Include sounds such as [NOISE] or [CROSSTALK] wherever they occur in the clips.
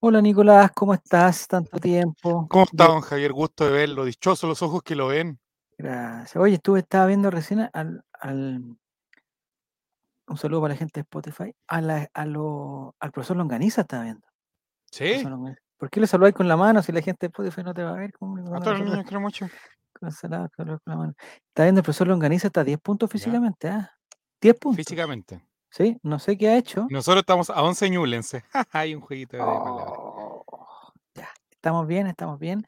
Hola Nicolás, ¿cómo estás? Tanto tiempo. ¿Cómo está, don Javier? Gusto de verlo. Dichoso los ojos que lo ven. Gracias. Oye, estuve, estaba viendo recién al, al un saludo para la gente de Spotify, a la, a lo, al profesor Longaniza estaba viendo. ¿Sí? ¿Por qué le saludáis con la mano si la gente de Spotify no te va a ver? ¿Cómo A todos los niños quiero mucho. con salada, saludar con la mano? Está viendo el profesor Longaniza, está a 10 puntos físicamente, ¿ah? 10 puntos. Físicamente. Sí, no sé qué ha hecho. Nosotros estamos a 11 ñúlense. [LAUGHS] Hay un jueguito de palabras. Oh, ya, estamos bien, estamos bien.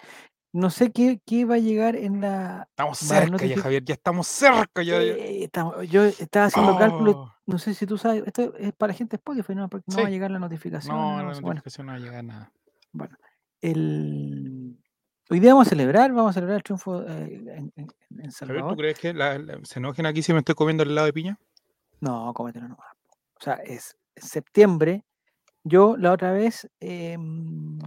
No sé qué, qué va a llegar en la. Estamos cerca ya, notifi- Javier. Ya estamos cerca ya. ya. Eh, estamos- yo estaba haciendo cálculos, Oh, no sé si tú sabes, esto es para gente de Spotify, ¿no? Porque no va a llegar la notificación. no, no la bueno, notificación no va a llegar nada. bueno. El... Hoy día vamos a celebrar, vamos a celebrar el triunfo eh, en, en- en Javier, ¿tú Salvador. crees que la- la- se enojen aquí si me estoy comiendo el helado de piña? No, cómetelo nomás. O sea, es septiembre. Yo la otra vez em,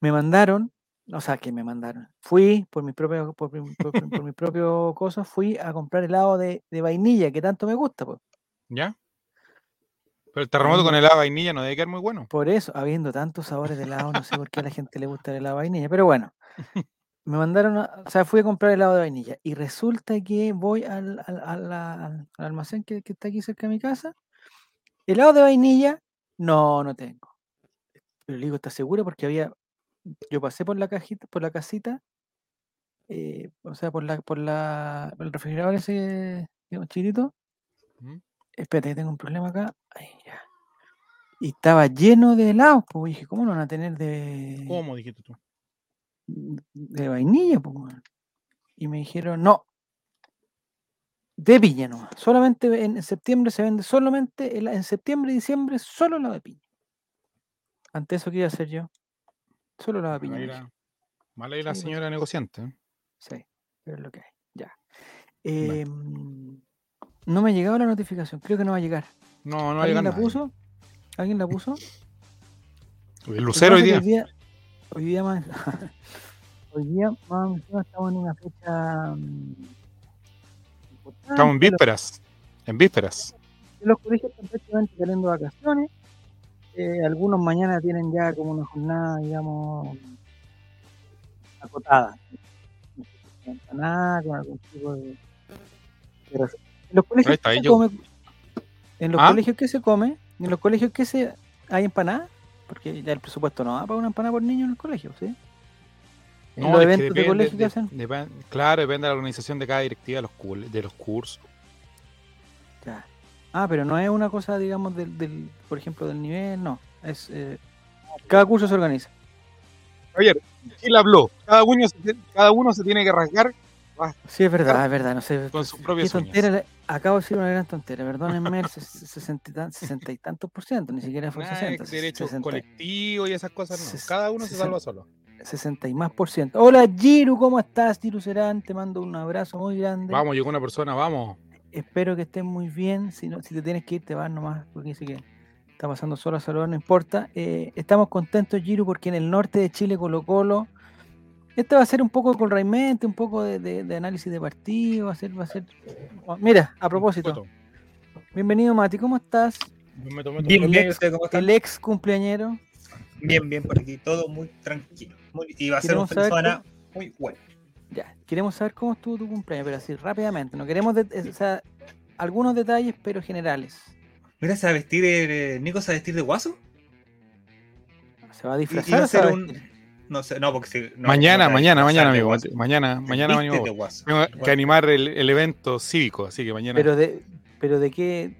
me mandaron, o sea, que me mandaron. Fui por mi propio, por, mi- por- por- mi propio cosa, fui a comprar helado de, de vainilla, que tanto me gusta. Pues. ¿Ya? Pero el terremoto con helado de vainilla no debe quedar muy bueno. Por eso, habiendo tantos sabores de helado, no sé por qué a la gente le gusta el helado de vainilla, pero bueno. [LAUGHS] Me mandaron, a- o sea, fui a comprar helado de vainilla y resulta que voy al, al- al- al almacén que, que está aquí cerca de mi casa. Helado de vainilla, no, no tengo. Pero le digo, ¿estás seguro? Porque había, yo pasé por la cajita, por la casita, eh, o sea, por la, por la, por el refrigerador ese, digamos, chiquitito. ¿Mm? Espérate, que tengo un problema acá. Ahí, ya. Y estaba lleno de helados, pues dije, ¿cómo no van a tener de, ¿Cómo dijiste tú? de vainilla? Pues? Y me dijeron, no, de piña nomás. Solamente en septiembre se vende solamente, en septiembre y diciembre, solo la de piña. Ante eso, ¿qué iba a hacer yo? Solo la piña. Mala la, mala la Sí, pues. señora negociante. ¿eh? Sí, pero es lo que hay. Ya. Em, no me ha llegado la notificación, creo que no va a llegar. No, no ¿Alguien la nadie. puso? ¿Alguien la puso? El lucero hoy día. es que Hoy día, más, [LAUGHS] hoy día más estamos en una fecha. mm, Estamos en vísperas. En vísperas. los, colegios están prácticamente saliendo de vacaciones. Eh, algunos mañana tienen ya como una jornada, digamos, acotada. Si con empanada, con algún tipo de. En los colegios, está, ¿qué ahí se come? En los ¿Ah? colegios, ¿qué se come? En los colegios, ¿qué se. ¿Hay empanada? Porque ya el presupuesto no da para una empanada por niño en el colegio, ¿sí? En No, los que eventos de colegio que de- hacen. claro, depende de la organización de cada directiva de los, de los cursos. Ya. Ah, pero no es una cosa, digamos, del, del por ejemplo, del nivel, no. Es eh, cada curso se organiza. Javier, él habló. Cada uno, se, tiene- cada uno se tiene que rasgar Sí, es verdad, es verdad, no sé. con sus propias tontera, acabo de decir una gran tontera, perdónenme el ses- sesenta y tan- sesenta y tantos por ciento, ni siquiera fue de 60. derecho 60, colectivo y esas cosas no. Ses- Cada uno se salva solo. 60 y más por ciento. Hola Giru, ¿cómo estás? Giru Serán, te mando un abrazo muy grande. Vamos, llegó una persona, vamos. Espero que estés muy bien. Si, no, si te tienes que ir, te vas nomás, porque dice que está pasando solo a saludar, no importa. Eh, estamos contentos, Giru, porque en el norte de Chile, Colo Colo. Este va a ser un poco con Raimente, un poco de, de- de análisis de partido. Va a ser, va a ser. oh, Mira, a propósito, bienvenido Mati, ¿cómo estás? Me tomé tu Bien, El bien, ex- ¿ustedes cómo están? El ex cumpleañero. Bien, bien, por aquí, todo muy tranquilo. Muy- y va a ser un fin de semana muy bueno. Ya, queremos saber cómo estuvo tu cumpleaños, pero así rápidamente. No queremos, de- eh, o sea, algunos detalles, pero generales. Mira, se va a vestir, eh, Nico se va a vestir de guaso. ¿Se va a Y, y disfrazar? va a o se va ser a un. vestir? No sé, no, porque si. no, mañana, no te mañana, mañana, amigo. Mañana, Te mañana guaso. Tengo que animar el, el evento cívico, así que mañana. Pero de, pero de qué,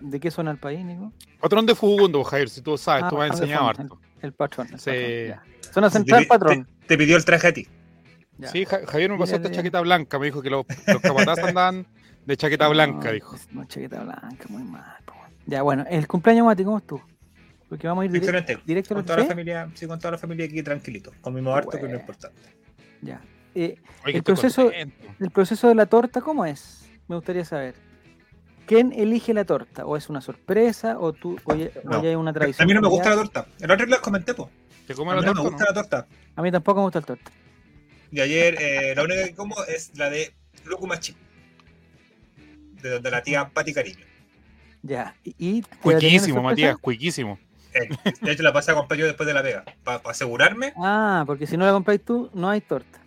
de qué zona el país, Nico? Patrón de Fugundo, Javier, si tú sabes, Ah, tú me has enseñado harto. El patrón. el Sí. patrón, ya. Zona te central, pi- patrón. Te, te pidió el traje a ti. Ya. Sí, Ja- Javier me pasó esta chaqueta blanca, me dijo que los, los andaban de chaqueta [LAUGHS] blanca, No, dijo. No, chaqueta blanca, muy mal. Ya, bueno, el cumpleaños Mati, ¿cómo estuvo? Porque vamos a ir directo a Con la toda la ¿Sí? familia, sí, con toda la familia aquí tranquilito. Comimos harto, que es lo importante. Ya. Eh, Oye, el proceso- contento. el proceso de la torta, ¿cómo es? Me gustaría saber. ¿Quién elige la torta? ¿O es una sorpresa? ¿O tú o ya, o No. ya hay una tradición? A mí no me gusta la torta. El otro día les comenté, po. ¿Te A la mí no me torta? gusta no? la torta. A mí tampoco me gusta el torta. Y ayer eh, la única que como es la de Lúcuma Chip. De donde la tía Pati Cariño. Ya. Y, Cuiquísimo. Matías, cuiquísimo. Eh, de hecho, la pasé a comprar yo después de la pega. Para asegurarme. Ah, porque si no la compráis tú, no hay torta. Pa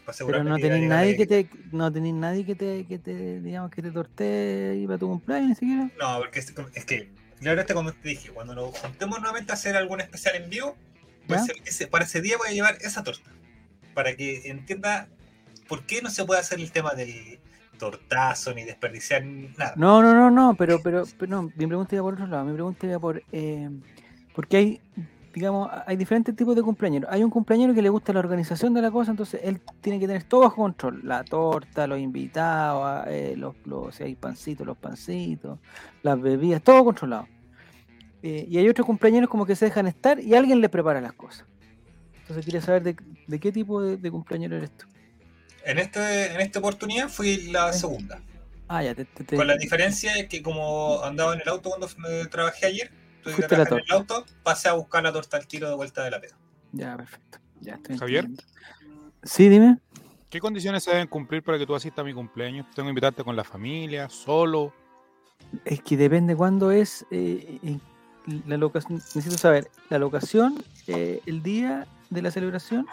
Pero asegurarme no que tenéis nadie de- que te, no tenéis nadie que te, que te, digamos, que te tortee y para tu cumpleaños ni siquiera. No, porque es, es que, claro, este, como te dije, cuando nos juntemos nuevamente a hacer algún especial en vivo, pues para ese día voy a llevar esa torta. Para que entienda por qué no se puede hacer el tema del tortazo ni desperdiciar nada. No, no, no, no, pero, pero, pero no, mi pregunta iba por otro lado, mi pregunta iba por, eh, porque hay, digamos, hay diferentes tipos de cumpleaños. Hay un cumpleañero que le gusta la organización de la cosa, entonces él tiene que tener todo bajo control, la torta, los invitados, eh, los, los, si hay pancitos, los pancitos, las bebidas, todo controlado. Eh, y hay otros cumpleaños como que se dejan estar y alguien les prepara las cosas. Entonces quería saber de, de qué tipo de, de cumpleañero eres tú. En, este, en esta oportunidad fui la Sí. segunda. Ah, ya, te, te- te- Con la diferencia es que como andaba en el auto cuando me trabajé ayer, tuve que trabajar en el auto, pasé a buscar la torta al tiro de vuelta de la pega. Ya, perfecto. Ya estoy Javier. entendiendo. Sí, dime. ¿Qué condiciones se deben cumplir para que tú asistas a mi cumpleaños? ¿Tengo que invitarte con la familia, solo? Es que depende cuándo es eh, eh, la locación. Necesito saber la locación, eh, el día de la celebración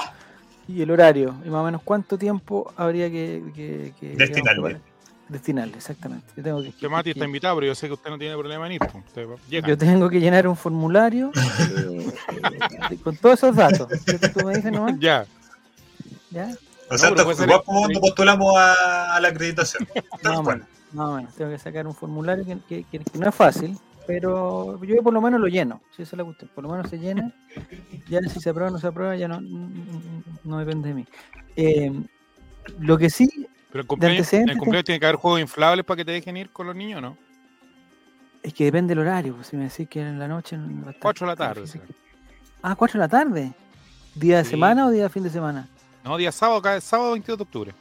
y el horario. Y más o menos cuánto tiempo habría que, que, que, Destinarle. destinarle, exactamente. Yo tengo que, Que Mati está que- invitado, pero yo sé que usted no tiene problema en ir. Usted llega. yo tengo que llenar un formulario [LAUGHS] eh, eh, con todos esos datos. que tú me dices nomás, Ya. ¿ya? O sea, ser- igual como cuando postulamos a, a la acreditación. Más Tal o cual. menos, más o menos. Tengo que sacar un formulario que, que- que- que no es fácil, pero yo por lo menos lo lleno. Si esa es la cuestión, por lo menos se llena. Ya si se aprueba o no se aprueba, ya no, no depende de mí. Eh, lo que sí, Pero el cumpleaños, antecedentes, el cumpleaños tiene que haber juegos inflables para que te dejen ir con los niños, ¿no? es que depende del horario. pues, Si me decís que en la noche. no va a estar- 4 de la tarde. Ah, 4 de la tarde. ¿Día de Sí. semana o día de fin de semana? No, día sábado, sábado 22 de octubre.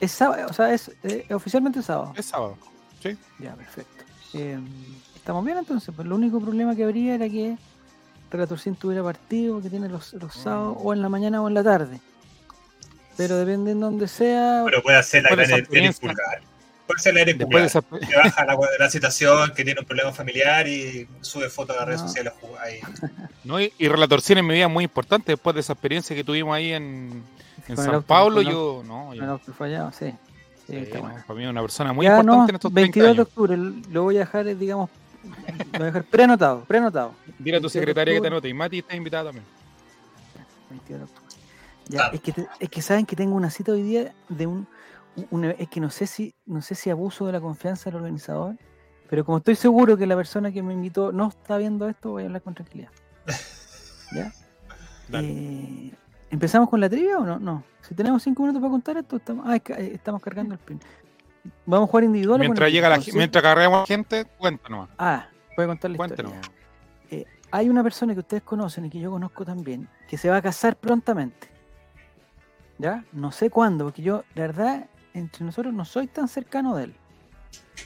Es sábado, o sea, es eh, oficialmente sábado. Es sábado. Sí. Ya, perfecto. Eh, Estamos bien entonces. Pues lo único problema que habría era que Relatorcín tuviera partido que tiene los, los sábados o en la mañana o en la tarde. Pero depende en donde sea. Pero puede hacer la gran. Pulgar. Puede ser la de Pulgar. esa, Que baja la, la situación, que tiene un problema familiar y sube fotos a las redes No. sociales ahí. [LAUGHS] No, y, y Relatorcín en mi vida muy importante después de esa experiencia que tuvimos ahí en, en San el Yo, no, yo- el fallado, sí. Sí, sí, bueno. para mí es una persona muy ya importante no, en estos 30 22 de octubre, lo voy a dejar, eh, digamos, lo voy a dejar preanotado, preanotado. Dile a tu 22 secretaria que te anote. Y Mati está invitada también. 22 de octubre. Ya, es que, te- es que saben que tengo una cita hoy día de un, un- es que no sé si no sé si abuso de la confianza del organizador, pero como estoy seguro que la persona que me invitó no está viendo esto, voy a hablar con tranquilidad. ¿Ya? [LAUGHS] Dale. Eh, ¿Empezamos con la trivia o no? No. Si tenemos cinco minutos para contar esto, estamos, ah, eh, estamos cargando el pin. ¿Vamos a jugar individual Mientras llega la mientras cargamos gente, cuéntanos. Ah, a contar la Cuéntanos. historia. Hay una persona que ustedes conocen y que yo conozco también, que se va a casar prontamente. ¿Ya? No sé cuándo, porque yo, la verdad, entre nosotros no soy tan cercano de él.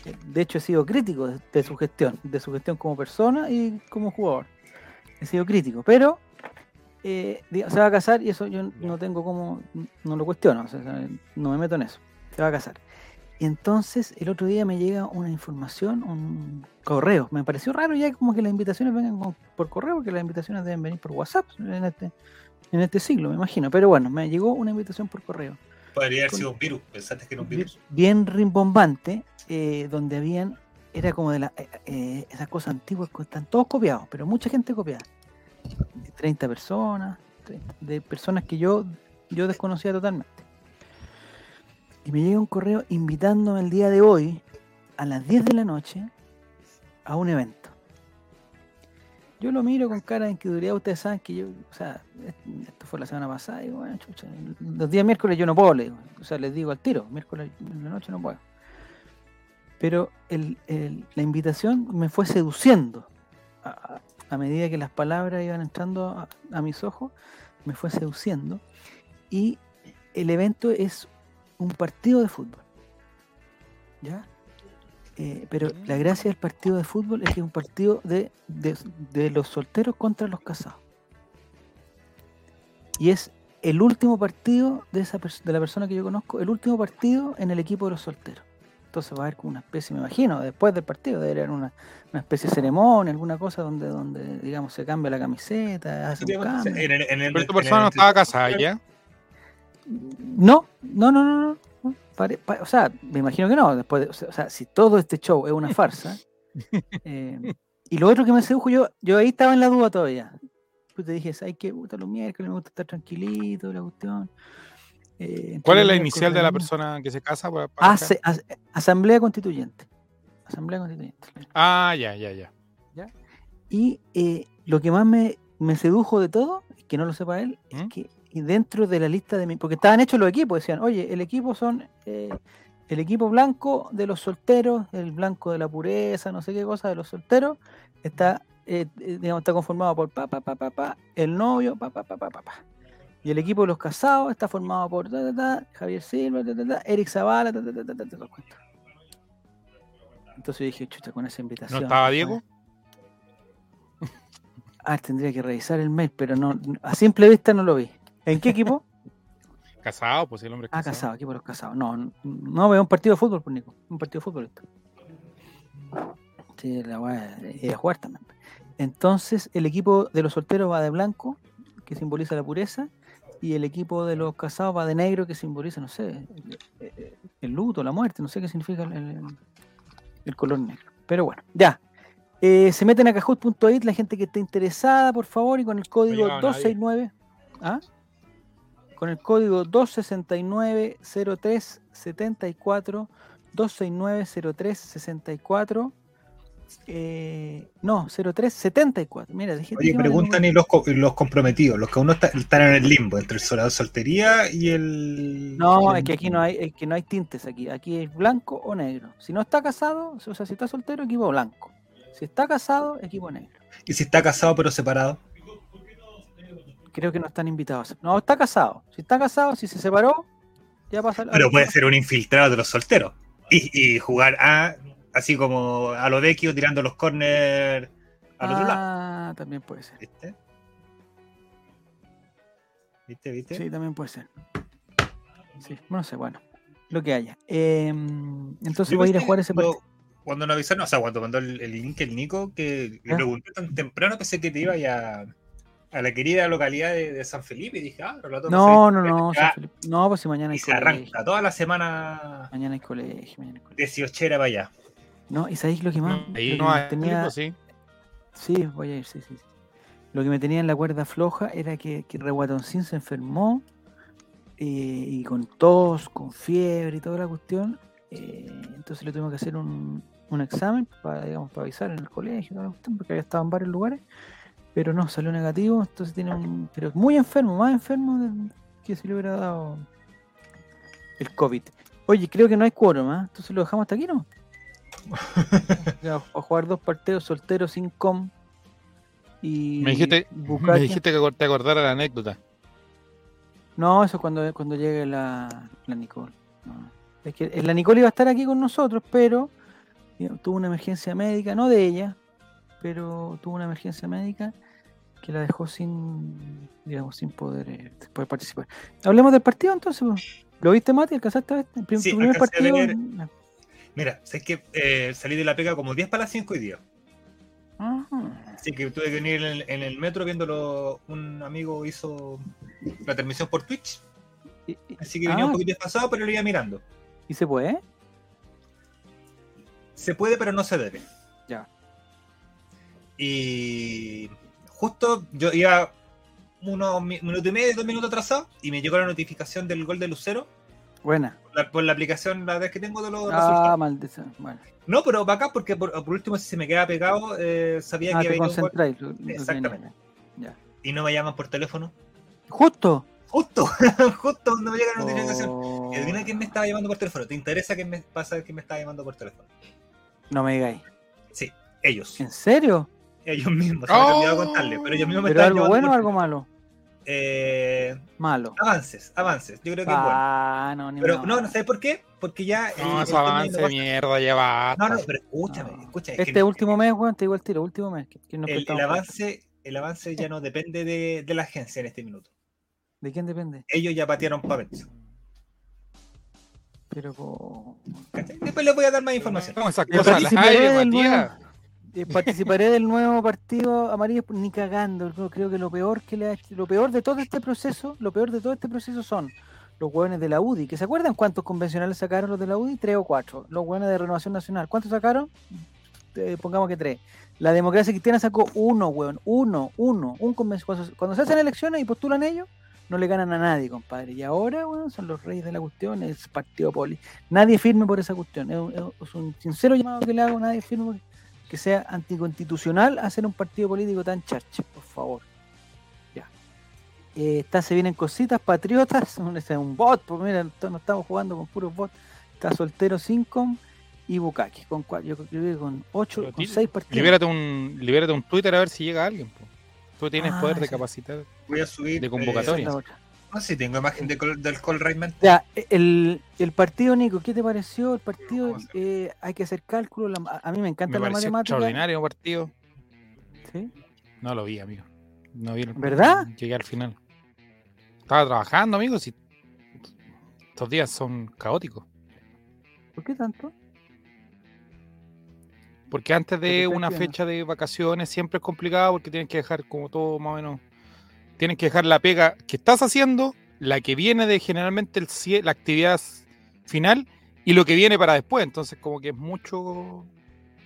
Eh, De hecho, he sido crítico de, de su gestión, de su gestión como persona y como jugador. He sido crítico, pero eh, se va a casar y eso yo no tengo como, no lo cuestiono, o sea, no me meto en eso. Se va a casar. Y entonces el otro día me llega una información, un correo. Me pareció raro ya como que las invitaciones vengan por correo, porque las invitaciones deben venir por WhatsApp en este, en este siglo, me imagino. Pero bueno, me llegó una invitación por correo. Podría haber sido un virus. Pensaste que era un Bien, virus. bien rimbombante, eh, donde habían, era como de la, eh, eh, esas cosas antiguas, están todos copiados, pero mucha gente copiada. 30 personas, 30 de personas que yo, yo desconocía totalmente. Y me llega un correo invitándome el día de hoy, a las 10 de la noche, a un evento. Yo lo miro con cara de incredulidad, ustedes saben que yo, o sea, es- esto fue la semana pasada, y bueno, chucha, los días miércoles yo no puedo, le digo, o sea, les digo al tiro, miércoles en la noche no puedo. Pero la invitación me fue seduciendo a, a- medida que las palabras iban entrando a, mis ojos, me fue seduciendo. Y el evento es un partido de fútbol. ¿Ya? eh, pero la gracia del partido de fútbol es que es un partido de, de- de los solteros contra los casados. Y es el último partido de, esa de la persona que yo conozco, el último partido en el equipo de los solteros. Entonces va a haber como una especie, me imagino, después del partido, debe haber una, una especie de ceremonia, alguna cosa donde, donde digamos, se cambia la camiseta, hace un cambio. En el- en el- Pero el- persona no estaba casada ya. No, no, no, no, no. Pare- o sea, me imagino que no. Después, de- o sea, si todo este show es una farsa. [LAUGHS] eh, y lo otro que me sedujo, yo, yo ahí estaba en la duda todavía. Pues te dije, ¿sabes qué? Puta, los miércoles me gusta estar tranquilito, la cuestión. Eh, ¿Cuál es la inicial de la persona que se casa? para- para Ase- as- Asamblea Constituyente. Asamblea Constituyente. Ah, ya, ya, ya. Y eh, lo que más me, me sedujo de todo, que no lo sepa él, es ¿Mm? que dentro de la lista de mi. Porque estaban hechos los equipos, decían, oye, el equipo son. eh, el equipo blanco de los solteros, el blanco de la pureza, no sé qué cosa de los solteros, está, digamos, está conformado por pa, pa, pa, pa, pa, el novio, pa, pa, pa, pa, pa, pa. Y el equipo de los casados está formado por ta, ta, ta, Javier Silva, ta, ta, ta, Eric Zavala. Entonces yo dije, chucha, con esa invitación. ¿No estaba Diego? Ah, tendría que revisar el mail, pero no, a simple vista no lo vi. ¿En qué equipo? Casado, pues el hombre es Ah, casado. casado, equipo de los casados. No, no, no veo un partido de fútbol, por Nico. Un partido de fútbol esto. Sí, la es de jugar también. Entonces, el equipo de los solteros va de blanco, que simboliza la pureza, y el equipo de los casados va de negro, que simboliza, no sé, el, el- el luto, la muerte, no sé qué significa el, el- color negro. Pero bueno, ya. Eh, se meten a kahoot.it la gente que esté interesada, por favor, y con el código llegado nadie. 269. ¿Ah? Con el código 269-03-74, 269-03-64, eh, no, 03-74. Mira, dije Oye, preguntan y los, los comprometidos, los que aún no está- están en el limbo entre el sol- soltería y el. No, es que aquí no hay, es que no hay tintes aquí. Aquí es blanco o negro. Si no está casado, o sea, si está soltero, equipo blanco. Si está casado, equipo negro. Y si está casado pero separado. Creo que no están invitados. No, está casado. Si está casado, si se separó, ya pasa. al- Pero puede ser un infiltrado de los solteros. Y, y jugar a, así como a lo Vecchio tirando los corners al otro lado. Ah, también puede ser. ¿Viste? ¿Viste? ¿Viste? Sí, también puede ser. Sí, no sé, bueno. Lo que haya. Eh, entonces voy a ir a jugar ese partido. Cuando nos avisaron, o sea, cuando mandó el, el link el Nico, que le ¿Ah? pregunté tan temprano, pensé que te iba a, a la querida localidad de, de San Felipe y dije, ah, pero la No, no, no. ya, San Felipe- No, pues si mañana y hay se colegio. arranca toda la semana Mañana hay colegio, mañana hay colegio. 18 para allá. No, y sabéis lo que más. Ahí lo que no hay tenía- sí. Sí, voy a ir, sí, sí. sí. Lo que me tenía en la cuerda floja era que, que Reguatoncín se enfermó eh, y con tos, con fiebre y toda la cuestión. eh, entonces le tuvimos que hacer un, un examen para, digamos, para avisar en el colegio toda la cuestión, porque había estado en varios lugares. Pero no, salió negativo, entonces tiene un. Pero muy enfermo, más enfermo que si le hubiera dado el COVID. Oye, creo que no hay quórum, ¿ah? Entonces lo dejamos hasta aquí, ¿no? Ya, a jugar dos partidos solteros sin com. Y Me dijiste, me dijiste que te acordara la anécdota. No, eso es cuando, cuando llegue la, la Nicole. No. Es que eh, la Nicole iba a estar aquí con nosotros, pero digamos, tuvo una emergencia médica, no de ella, pero tuvo una emergencia médica que la dejó sin, digamos, sin poder, eh, poder participar. Hablemos del partido entonces. ¿Lo viste, Mati? ¿Alcanzaste a ver? ¿El prim- Sí, tu primer a partido? Mira, sé que eh, salí de la pega como 10 para las 5 hoy día. Ajá. Así que tuve que venir en el, en el metro viéndolo. Un amigo hizo la transmisión por Twitch. Y- y- Así que venía un ah, poquito desfasado, pero lo iba mirando. ¿Y se puede? Se puede, pero no se debe. Ya. Y justo yo iba unos mi- minuto y medio, dos minutos atrasado, y me llegó la notificación del gol de Lucero Buena. por la, por la aplicación, la vez que tengo de los Ah, resultados. maldición. Bueno. No, pero bacán, porque por, por último, si se me queda pegado, eh, sabía Ah, que te había un Exactamente. venía. Ya. y no me llaman por teléfono. Justo. Justo, [LAUGHS] justo cuando me llega la notificación. Oh, Y adivina quién me estaba llamando por teléfono. ¿Te interesa quién me pasa quién me estaba llamando por teléfono? No me digáis. Sí, ellos. ¿En serio? Ellos mismos. Se me ha olvidado Oh. contarle, pero ellos mismos me ¿Pero estaban algo bueno o algo malo? Eh, Malo. avances, avances. Yo creo que es bueno. Ah, no, ni Pero no. no, no sabes por qué, porque ya. No, eso avance mierda, ya basta. No, no, pero escúchame, No. escucha. es Este que último mes, weón, te digo el tiro, último mes. que- que nos el, avance, el avance ya no depende de, de la agencia en este minuto. ¿De quién depende? Ellos ya patearon papel. Pero. Después les voy a dar más información. No, esas Yo cosas eh, participaré del nuevo partido amarillo ni cagando. Creo, que lo peor que le ha lo peor de todo este proceso, lo peor de todo este proceso son los hueones de la UDI, que se acuerdan cuántos convencionales sacaron los de la UDI, tres o cuatro. Los hueones de Renovación Nacional, ¿cuántos sacaron? Eh, pongamos que tres. La democracia cristiana sacó uno, hueón, uno, uno, un convencional. Cuando, se- hacen elecciones y postulan ellos, no le ganan a nadie, compadre. Y ahora, weón, son los reyes de la cuestión, es partido poli. Nadie firme por esa cuestión. Es un, es un sincero llamado que le hago, nadie firme por- que sea anticonstitucional hacer un partido político tan charche, por favor. Ya. Eh, está, se vienen cositas, patriotas, [LAUGHS] un, es un bot, pues mira, no estamos jugando con puros bots. Está soltero 5 y Bukaki, con cua- yo, creo que con 8, Pero con 6 partidos. Libérate un, libérate un Twitter a ver si llega alguien. po. Tú tienes Ah, poder de sí. capacitar. Voy a subir. De eh, convocatoria. No sé si tengo imagen de col- del Call Raymond. Ya, el, el partido, Nico, ¿qué te pareció? El partido, eh, hay que hacer cálculo. la- a- mí me encanta Me la matemática. extraordinario partido. ¿sí? No lo vi, amigo. No vi el- ¿Verdad? Llegué al final. Estaba trabajando, amigo. Si... Estos días son caóticos. ¿Por qué tanto? Porque antes de una fecha de vacaciones siempre es complicado porque tienes que dejar como todo más o menos. Tienes que dejar la pega que estás haciendo, la que viene de generalmente el, cie- la actividad final y lo que viene para después. Entonces, como que es mucho.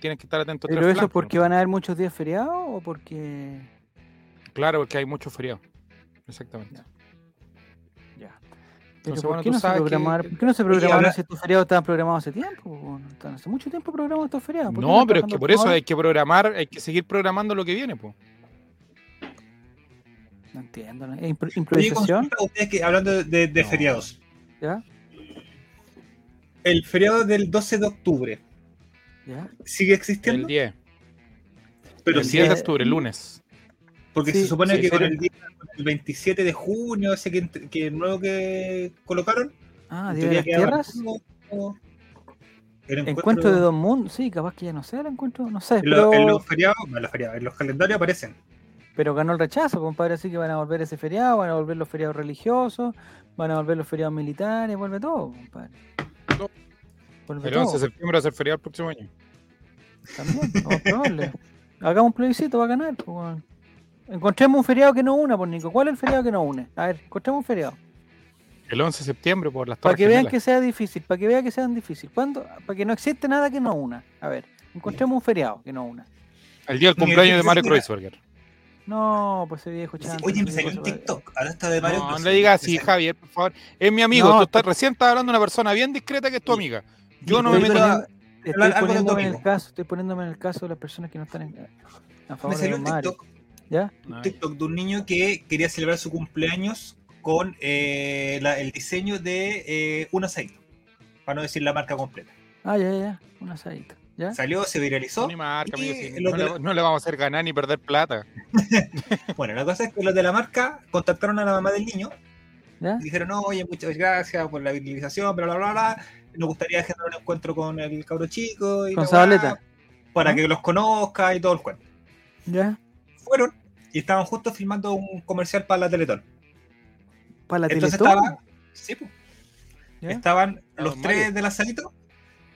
Tienes que estar atento ¿Pero eso es porque van a haber muchos días feriados o porque.? Claro, porque hay muchos feriados. Exactamente. Ya. Pero Entonces, ¿por, bueno, qué no se que- ¿por qué no se programaron habla- si estos feriados estaban programados hace tiempo? hace mucho tiempo programados estos feriados. ¿por qué No, pero es que por eso hay que programar, hay que seguir programando lo que viene, pues. No entiendo. ¿no? ¿Es impro- Oye, improvisación? ustedes que hablando de, de No. feriados. ¿Ya? El feriado del 12 de octubre ¿Ya? sigue El existiendo, 10. pero el sí, 10 de octubre, el lunes. porque sí, se supone sí, que con el, día, con el 27 de junio, ese que, que nuevo que colocaron, Ah, Día de las Tierras. como- el Encuentro de dos mundos. Sí, capaz que ya no sea el encuentro. No sé, En, lo- pero, en los feriados, no, en los feriados, en los calendarios aparecen. Pero ganó el rechazo, compadre. Así que van a volver ese feriado, van a volver los feriados religiosos, van a volver los feriados militares, vuelve todo, compadre. No. Vuelve El 11 de todo. septiembre va a ser feriado el próximo año. También, más probable. Hagamos un plebiscito, va a ganar. pues. Encontremos un feriado que no una, por Nico. ¿Cuál es el feriado que no une? A ver, encontremos un feriado. El 11 de septiembre por las Para que vean que sea difícil, para que vean que sean difícil. ¿Cuándo? Para que no existe nada que no una. A ver, encontremos un feriado que no una. El día del cumpleaños de 27 Mario Kreuzberger. No, pues ese viejo chanto. Oye, me salió TikTok. Ahora está de Mario. No, Bros. no le digas Me así, Javier, por favor. Es mi amigo. No, tú estás, pero- recién estás hablando de una persona bien discreta que es tu amiga. Yo no me meto poniendo, estoy poniéndome en el caso, estoy poniéndome en el caso de las personas que no están en, a Me favor de salió un Mario. TikTok, ¿Ya? un. TikTok de un niño que quería celebrar su cumpleaños con eh, la- el diseño de eh, un asadito. Para no decir la marca completa. Ah, ya, ya, ya. Un asadito. ¿Ya? Salió, se viralizó. Marca, Y no, de le, la- no le vamos a hacer ganar ni perder plata. [LAUGHS] Bueno, la cosa es que los de la marca contactaron a la mamá del niño ¿Ya? y dijeron, no, oye, muchas gracias por la viralización, bla, bla, bla, bla. Nos gustaría agendar un encuentro con el cabro chico. Y Con la Zabaleta. Para que los conozca y todo el cuento. ¿Ya? Fueron y estaban justo filmando un comercial para la Teletón. Para la Entonces Teletón. estaba, sí, pues, ¿Ya? estaban los tres Mario. del asadito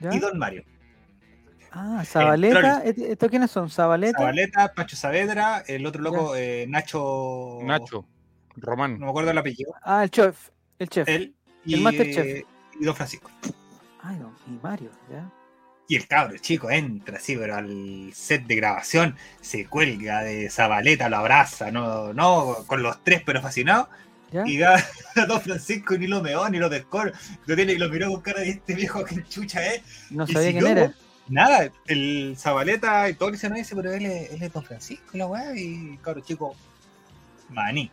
¿Ya? y Don Mario. Ah, Zabaleta. ¿Est- ¿Estos quiénes son? Zabaleta. Zabaleta, Pacho Saavedra, el otro loco, eh, Nacho. Nacho, Román. No me acuerdo el apellido. Ah, el chef. El chef. Él y, El Masterchef. y Don Francisco. Ay, don, y Mario, ¿ya? Y el cabro chico entra así, pero al set de grabación se cuelga de Zabaleta, lo abraza, no, no, con los tres pero fascinado. ¿Ya? Y da [LAUGHS] a Don Francisco y ni lo meó, ni lo pescó. Lo, tiene, lo miró con cara de este viejo que chucha es. No y sabía quién era. Nada, el Zabaleta y todo dicen, no dice, pero él es, él es Don Francisco, la weá, y cabro chico, maní,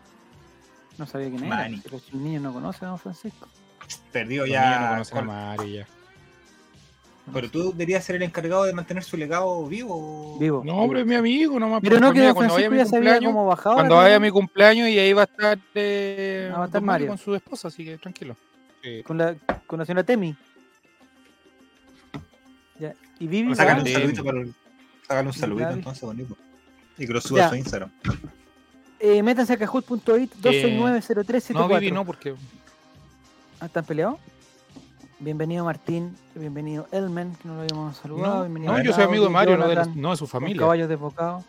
No sabía quién Mani. era. Pero si el niño no conoce a don Francisco. perdido Los niños no ya. conocen a Mario ya. Pero tú deberías ser el encargado de mantener su legado vivo. Vivo. No, hombre, es mi amigo, nomás. Pero pues, no que mira, Don cuando vaya mi ya cumpleaños, como bajado. cuando vaya a mi cumpleaños y ahí va a estar, eh, Ah, va a estar Mario. con su esposa, así que tranquilo. Sí. Con la, con la señora Temi. Ya. Y Vivi. Sácale un saludito para el- un saludito entonces, bonito. Y que lo suba a su Instagram. Eh, métanse a cajut.it 2690374. No, Vivi, no, porque Ah, ¿Están peleados? Bienvenido Martín, bienvenido Elmen, que no lo habíamos saludado. no, bienvenido no, yo soy amigo de Mario, no de, no de su familia. Caballos desbocados.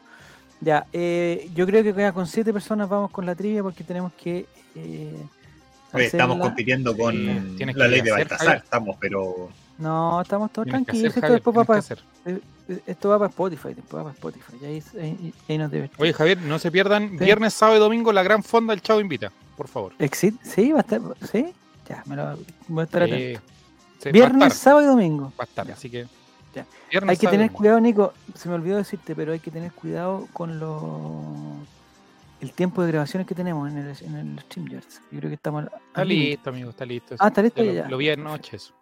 Ya, eh, yo creo que con siete personas vamos con la trivia porque tenemos que. Eh, Oye, estamos compitiendo con la ley de Baltasar, estamos, pero No, estamos todos Tienes tranquilos. hacer, Esto, Javier, va para, eh, esto va para Spotify. Después va para Spotify. Y ahí, ahí- ahí nos debe. Oye, Javier, no se pierdan Sí. viernes, sábado y domingo la gran fonda del Chavo Invita, por favor. Exit, sí, va a estar. Sí, ya, me lo voy a estar atento. Eh, sí, Viernes, estar, sábado y domingo. va a estar, Ya. así que. Ya. viernes, Hay que tener cuidado, Nico. Se me olvidó decirte, pero hay que tener cuidado con lo... el tiempo de grabaciones que tenemos en el, en el StreamYard. Yo creo que estamos. al- Está al listo, amigo, está listo. Ah, está listo Ya ya. lo, lo vi anoche eso.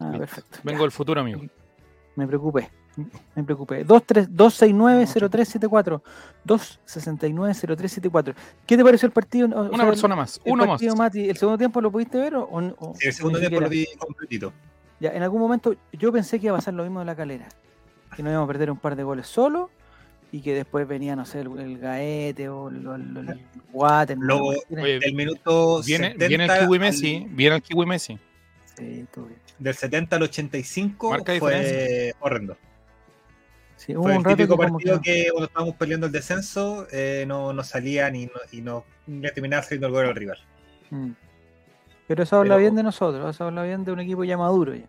Ah, perfecto. Vengo ya. del futuro, amigo. Me preocupé. Me preocupé. 23 269-0374. 269-0374. ¿Qué te pareció el partido? O Una sea, persona más, el uno más. Mati, ¿El segundo tiempo lo pudiste ver? O, o- sí, el o segundo tiempo lo vi completito. Ya, en algún momento yo pensé que iba a pasar lo mismo de la calera. Que no íbamos a perder un par de goles solo y que después venía, no sé, el, el Gaete o el, el, el Water. Luego. Oye, minuto Viene, 70 viene el Kiwi al- Messi, viene el Kiwi Messi. Sí, todo bien. del 70 al 85 Marca fue horrendo. Sí, hubo Fue el un que típico partido que... que cuando estábamos peleando el descenso eh, no, no salían y no, y no le terminaba saliendo el gol al rival. Mm. Pero eso habla Pero- bien de nosotros, eso habla bien de un equipo ya maduro. ya.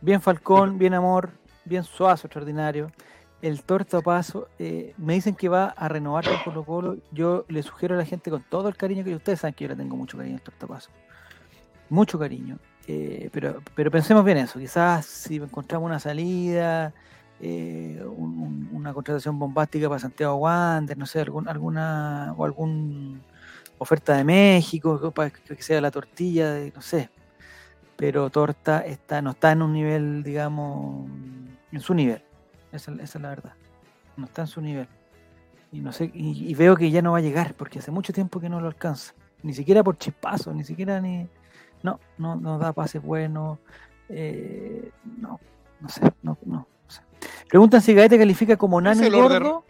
Bien Falcón, bien Amor, bien Suazo, extraordinario. El Torta Paso, eh, me dicen que va a renovar con Colo Colo. Yo le sugiero a la gente con todo el cariño que ustedes saben que yo le tengo mucho cariño al Torta Paso. Mucho cariño. Eh, pero, pero pensemos bien eso. Quizás si encontramos una salida, eh, un- un- una contratación bombástica para Santiago Wander, no sé, algún, alguna o algún oferta de México para que sea la tortilla, de, no sé. Pero Torta está, no está en un nivel, digamos, en su nivel. Esa, es la verdad. No está en su nivel. Y no sé, y, y veo que ya no va a llegar, porque hace mucho tiempo que no lo alcanza. Ni siquiera por chispazo, ni siquiera ni. No, no, no da pases buenos. eh, no, no sé, no, no, no sé. Preguntan si Gaete califica como nano y gordo.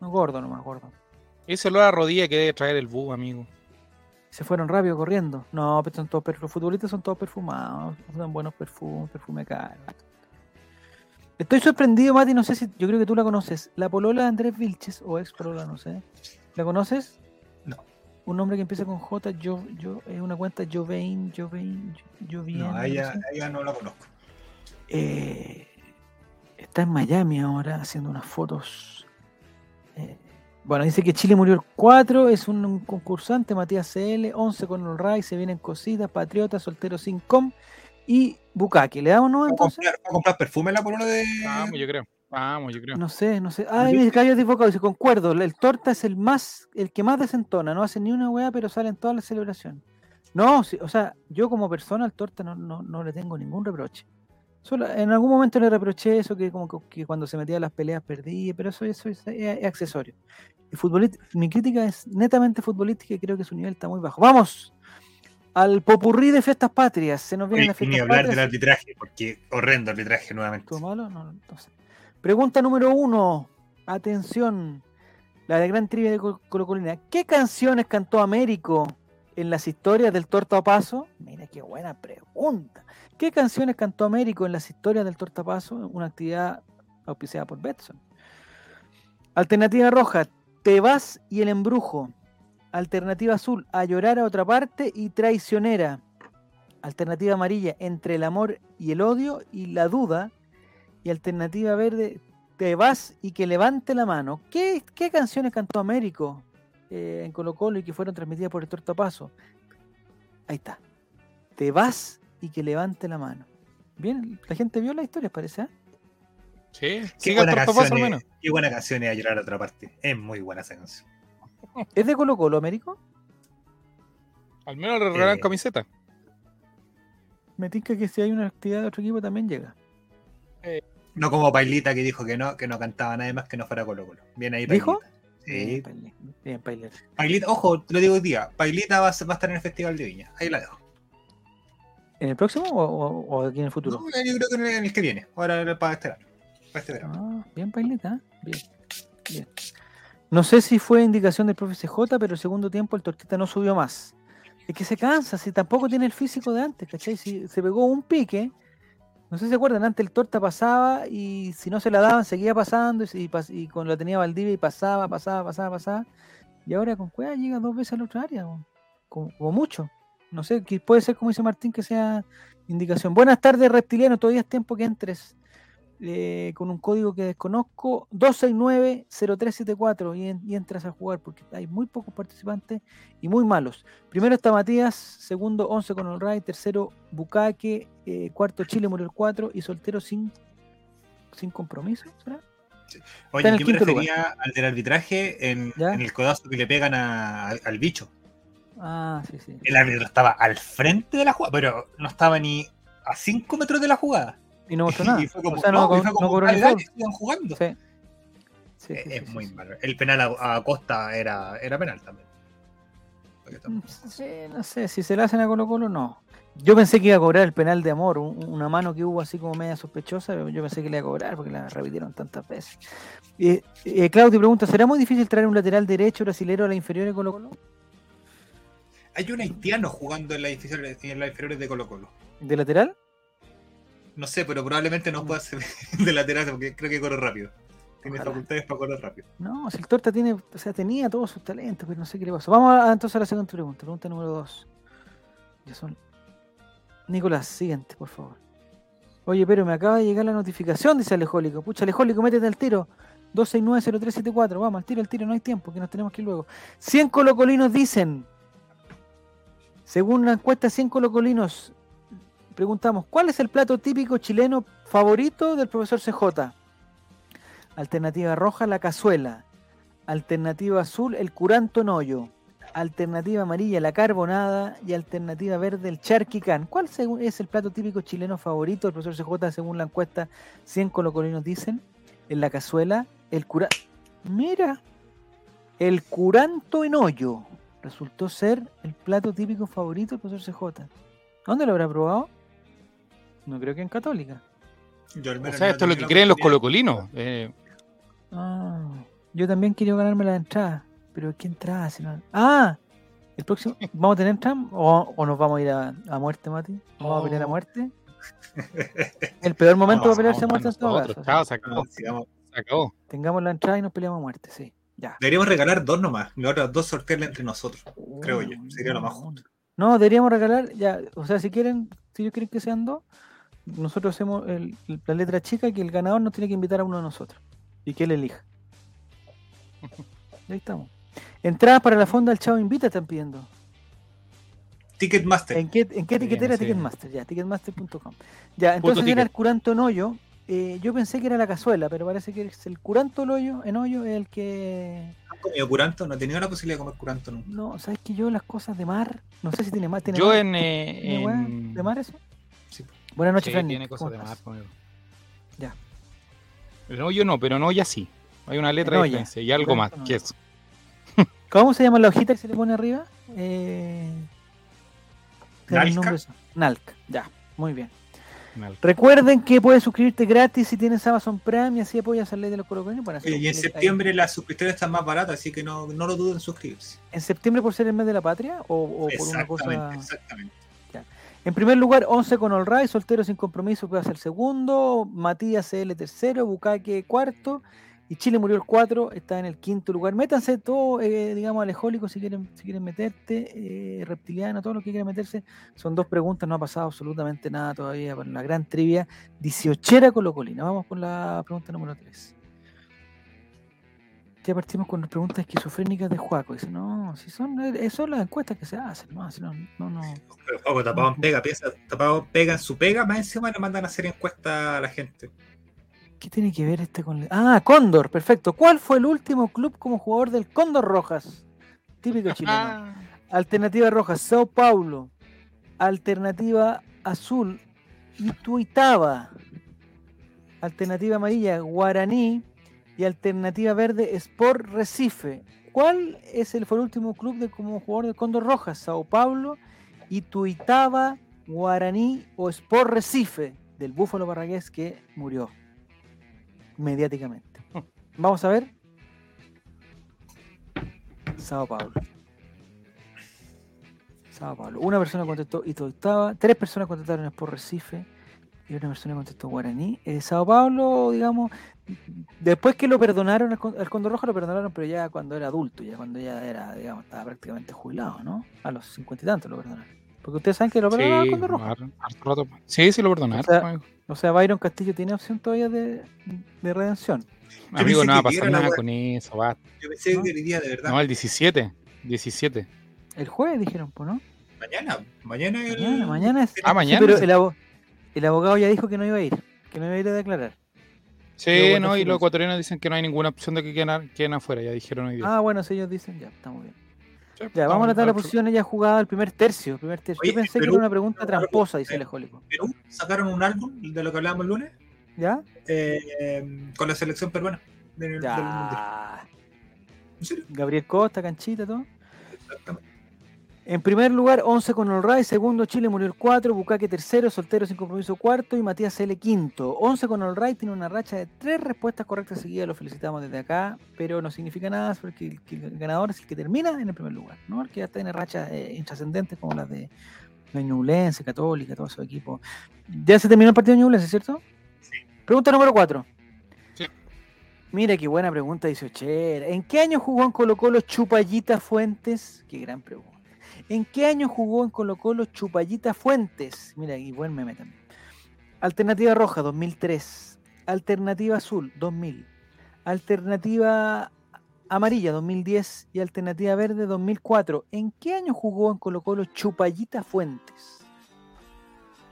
No, gordo nomás, gordo. Ese lo a rodilla que debe traer el bus, amigo. Se fueron rápido corriendo. No, pero son todos los futbolistas son todos perfumados, usan buenos perfumes, perfume caro. Estoy sorprendido, Mati, no sé si, yo creo que tú la conoces. La polola de Andrés Vilches, o ex polola, no sé. ¿La conoces? Un nombre que empieza con J, yo, yo, es una cuenta Jovain, Jovain, Jovain. No, ella, no la conozco. Eh, está en Miami ahora haciendo unas fotos. Eh, bueno, dice que Chile murió el 4, es un, un concursante, Matías CL, 11 con el RAI, se vienen cositas, Patriota, Soltero sin com y Bukake. ¿Le damos no ¿Va a entonces? comprar, va a comprar perfume la polola de.? Vamos, yo creo. Vamos, yo creo. No sé, no sé. Ay, mi callo desbocado, dice, concuerdo, el torta es el más, el que más desentona, no hace ni una weá, pero sale en todas las celebraciones. No, sí, o sea, yo como persona al torta no, no, no le tengo ningún reproche. Solo, en algún momento le reproché eso que como que, que cuando se metía a las peleas perdía, pero eso, eso es, es- es accesorio. Mi crítica es netamente futbolística y creo que su nivel está muy bajo. Vamos al popurrí de fiestas patrias. Se nos Oye, las y ni hablar patrias. del arbitraje, porque horrendo arbitraje nuevamente. ¿Estuvo malo? No, no sé. Pregunta número uno. Atención. La de gran trivia de Col- Colocolina. ¿Qué canciones cantó Américo en las historias del Tortapaso? Mira qué buena pregunta. ¿Qué canciones cantó Américo en las historias del Tortapaso? Una actividad auspiciada por Betson. Alternativa roja. Te vas y el embrujo. Alternativa azul. A llorar a otra parte y traicionera. Alternativa amarilla. Entre el amor y el odio y la duda. Y alternativa verde, te vas y que levante la mano. ¿Qué, qué canciones cantó Américo eh, en Colo Colo y que fueron transmitidas por el Tortapaso? Ahí está. Te vas y que levante la mano. Bien, la gente vio la historia, parece. ¿eh? Sí, Qué buena, al canción menos. es, qué buena canción es a llorar a otra parte. Es muy buena esa canción. ¿Es de Colo Colo, Américo? Al menos le regalan Eh, camiseta. Me tinca que si hay una actividad de otro equipo también llega. No como Pailita que dijo que no, que no cantaba nada más que no fuera Colo Colo. Bien ahí, ¿Dijo? Pailita. Bien, Sí. Bien, Pailita. Pailita, ojo, te lo digo hoy día. Pailita va a, va a estar en el Festival de Viña. Ahí la dejo. ¿En el próximo o, o- o aquí en el futuro? No, yo creo que en el, en el que viene. Ahora para este verano. Para este verano. Ah, bien, Pailita. ¿eh? Bien. Bien. No sé si fue indicación del profe CJ, pero el segundo tiempo el Tortita no subió más. Es que se cansa, si tampoco tiene el físico de antes, ¿cachai? Si se pegó un pique, no sé si se acuerdan, antes el Torta pasaba y si no se la daban seguía pasando y, y cuando la tenía Valdivia y pasaba, pasaba, pasaba, pasaba. Y ahora con Cueva llega dos veces a la otra área, como, como mucho. No sé, que puede ser como dice Martín que sea indicación. Buenas tardes, reptiliano, todavía es tiempo que entres eh, con un código que desconozco, 269-0374 y, en- y entras a jugar porque hay muy pocos participantes y muy malos. Primero está Matías, segundo 11 con el Ray, tercero Bucaque, eh, cuarto Chile murió el 4 y soltero sin, sin compromiso, ¿será? Oye, yo me refería al del arbitraje en, el codazo que le pegan a- al- al bicho. Ah, sí, sí. El árbitro estaba al frente de la jugada, pero no estaba ni a 5 metros de la jugada. Y no mostró [LAUGHS] nada. Y fue como, o sea, no, no, y cobró ni jugando. Sí. Sí, Eh, sí, es muy malo. El penal a, a Costa era, era penal también. Mm, Sí, no sé, si se la hacen a Colo Colo, no. Yo pensé que iba a cobrar el penal de amor, un- una mano que hubo así como media sospechosa, yo pensé que le iba a cobrar porque la repitieron tantas veces. Eh, eh, Claudio pregunta, ¿será muy difícil traer un lateral derecho brasilero a la inferior de Colo Colo? Hay un haitiano jugando en las inferiores, en las inferiores de Colo Colo. ¿De lateral? No sé, pero probablemente no pueda ser [LAUGHS] de lateral porque creo que corre rápido. Tiene Ojalá. facultades para correr rápido. No, si el Torta tiene, o sea, tenía todos sus talentos, pero no sé qué le pasó. Vamos a, entonces a la segunda pregunta, pregunta número dos. Ya son. Nicolás, siguiente, por favor. Oye, pero me acaba de llegar la notificación, dice Alejólico. Pucha, Alejólico, métete al tiro. 2690374, vamos, al tiro, al tiro, no hay tiempo, que nos tenemos que ir luego. 100 colocolinos dicen, según la encuesta 100 colocolinos, preguntamos, ¿cuál es el plato típico chileno favorito del profesor CJ? Alternativa roja, la cazuela. Alternativa azul, el curanto en hoyo. Alternativa amarilla, la carbonada. Y alternativa verde, el charquicán. ¿Cuál es el plato típico chileno favorito del profesor CJ según la encuesta 100 colocolinos dicen? En la cazuela, el cura... Mira, el curanto en hoyo. Resultó ser el plato típico favorito del profesor CJ. ¿Dónde lo habrá probado? No creo que en Católica. Yo al O sea, no esto es lo que creen los colocolinos. Eh, Ah, yo también quiero ganarme la entrada. Pero ¿qué entrada? Si no- Ah, el próximo. [LAUGHS] ¿Vamos a tener entrada? ¿O, o nos vamos a ir a, a muerte, Mati? ¿Vamos a pelear a Oh. muerte? El peor [LAUGHS] momento No, para pelearse a muerte en todo caso. chao, sí. se acabó. Ah. Se acabó. Tengamos la entrada y nos peleamos a muerte, sí. Ya. Deberíamos regalar dos nomás. Las otras dos sortearlas entre nosotros. Creo yo, Uy, sería lo más justo. No, deberíamos regalar, ya, o sea, si quieren, si ellos quieren que sean dos, nosotros hacemos el- el- la letra chica que el ganador nos tiene que invitar a uno de nosotros y que él elija. Y [LAUGHS] ahí estamos. Entradas para la fonda del Chavo Invita están pidiendo. Ticketmaster. ¿En qué, en qué Sí, etiquetera? sí. Ticketmaster, ya, ticketmaster.com. Ya, entonces era ticket. el curanto en hoyo. eh, yo pensé que era la cazuela, pero parece que es el curanto en hoyo, en hoyo es el que. ¿Han comido curanto? No he tenido la posibilidad de comer curanto nunca. No, sabes que yo las cosas de mar, no sé si tiene mar. ¿Tiene Yo mar? en. eh, ¿Tiene weá en- ¿De mar eso? Buenas noches, Sí, tiene cosas. Ya. No, yo no, pero no ya sí. Hay una letra de diferencia y algo más Curanto, no. que eso. [LAUGHS] ¿Cómo se llama la hojita que se le pone arriba? Eh... ¿tiene un Nalca. Nalca, ya, muy bien. Recuerden que puedes suscribirte gratis si tienes Amazon Prime y así apoyas al ley de los colocolinos. Bueno, y en ahí. septiembre las suscripciones están más baratas, así que no, no lo duden en suscribirse. ¿En septiembre por ser el mes de la patria? ¿O, o por una cosa.? Exactamente, exactamente. En primer lugar, 11 con Right, soltero sin compromiso, puede ser segundo. Matías CL tercero, Bucaque cuarto. Y Chile murió el 4, está en el quinto lugar. Métanse todo, eh, digamos, alejólico si quieren, si quieren meterte, eh, reptiliano, todo lo que quieran meterse. Son dos preguntas, no ha pasado absolutamente nada todavía con la gran trivia. 18 Colocolina. Vamos con la pregunta número 3. Ya partimos con las preguntas esquizofrénicas de Juaco. Dice, no, si son, eh, son las encuestas que se hacen, no, si no, no, no. Pero Juego tapado en pega, piensa, tapado pega en su pega, más encima le mandan a hacer encuestas a la gente. ¿Qué tiene que ver este con.? Ah, Cóndor, perfecto. ¿Cuál fue el último club como jugador del Cóndor Rojas? Típico [LAUGHS] chileno. Ah, Alternativa roja, Sao Paulo. Alternativa azul, Ituitaba. Alternativa amarilla, Guaraní. Y alternativa verde, Sport Recife. ¿Cuál es el, fue el último club de como jugador de Condor Rojas? Sao Paulo, Ituitaba, Guaraní o Sport Recife del Búfalo Barragués que murió mediáticamente. [LAUGHS] Vamos a ver. Sao Paulo. Sao Paulo. Una persona contestó Ituitaba, tres personas contestaron Sport Recife y una persona contestó Guaraní. Eh, Sao Paulo, digamos, después que lo perdonaron al, Con- al Condor Roja, lo perdonaron, pero ya cuando era adulto, ya cuando ya era, digamos, estaba prácticamente jubilado, ¿no? A los cincuenta y tantos lo perdonaron. Porque ustedes saben que lo perdonaron al Sí, Condor Roja. har- harto rato. Sí, sí lo perdonaron. O sea, amigo. O sea, Byron Castillo tiene opción todavía de, de redención. Amigo, no va a pasar nada con eso, basta. Yo pensé ¿No? que hoy día de verdad. No, el 17. 17. El jueves dijeron, pues, ¿no? Mañana, mañana el- Mañana, mañana es. Ah, Sí, mañana. pero el, el abogado ya dijo que no iba a ir, que no iba a ir a declarar. Sí, no, y los ecuatorianos dicen que no hay ninguna opción de que queden, queden afuera, ya dijeron hoy día. Ah, bueno, si ellos dicen, ya, estamos bien. Ya, vamos a la tabla de al- posiciones ya jugada el primer tercio. el primer tercio. Oye, Yo pensé que era una pregunta tramposa, dice eh, el Ejólico. Perú sacaron un álbum de lo que hablábamos el lunes ¿Ya? eh, eh, con la selección peruana del. Ya. ¿En serio? Gabriel Costa, Canchita, todo. Exactamente. En primer lugar, 11 con Olray, segundo Chile murió el 4, Bucaque tercero, Soltero sin compromiso cuarto y Matías L quinto. 11 con Olray tiene una racha de tres respuestas correctas seguidas, lo felicitamos desde acá, pero no significa nada porque el, ganador es el que termina en el primer lugar, ¿no? El que ya tiene rachas eh, intrascendentes como las de Ñublense, Católica, todos esos equipos. Ya se terminó el partido de Ñublense, ¿cierto? Sí. Pregunta número 4. Sí. Mira qué buena pregunta, dice Ochera. ¿En qué año jugó en Colo Colo Chupallita Fuentes? Qué gran pregunta. ¿En qué año jugó en Colo Colo Chupallita Fuentes? Mira, y buen meme también. Alternativa roja, 2003. Alternativa azul, 2000. Alternativa amarilla, 2010. Y alternativa verde, 2004. ¿En qué año jugó en Colo Colo Chupallita Fuentes?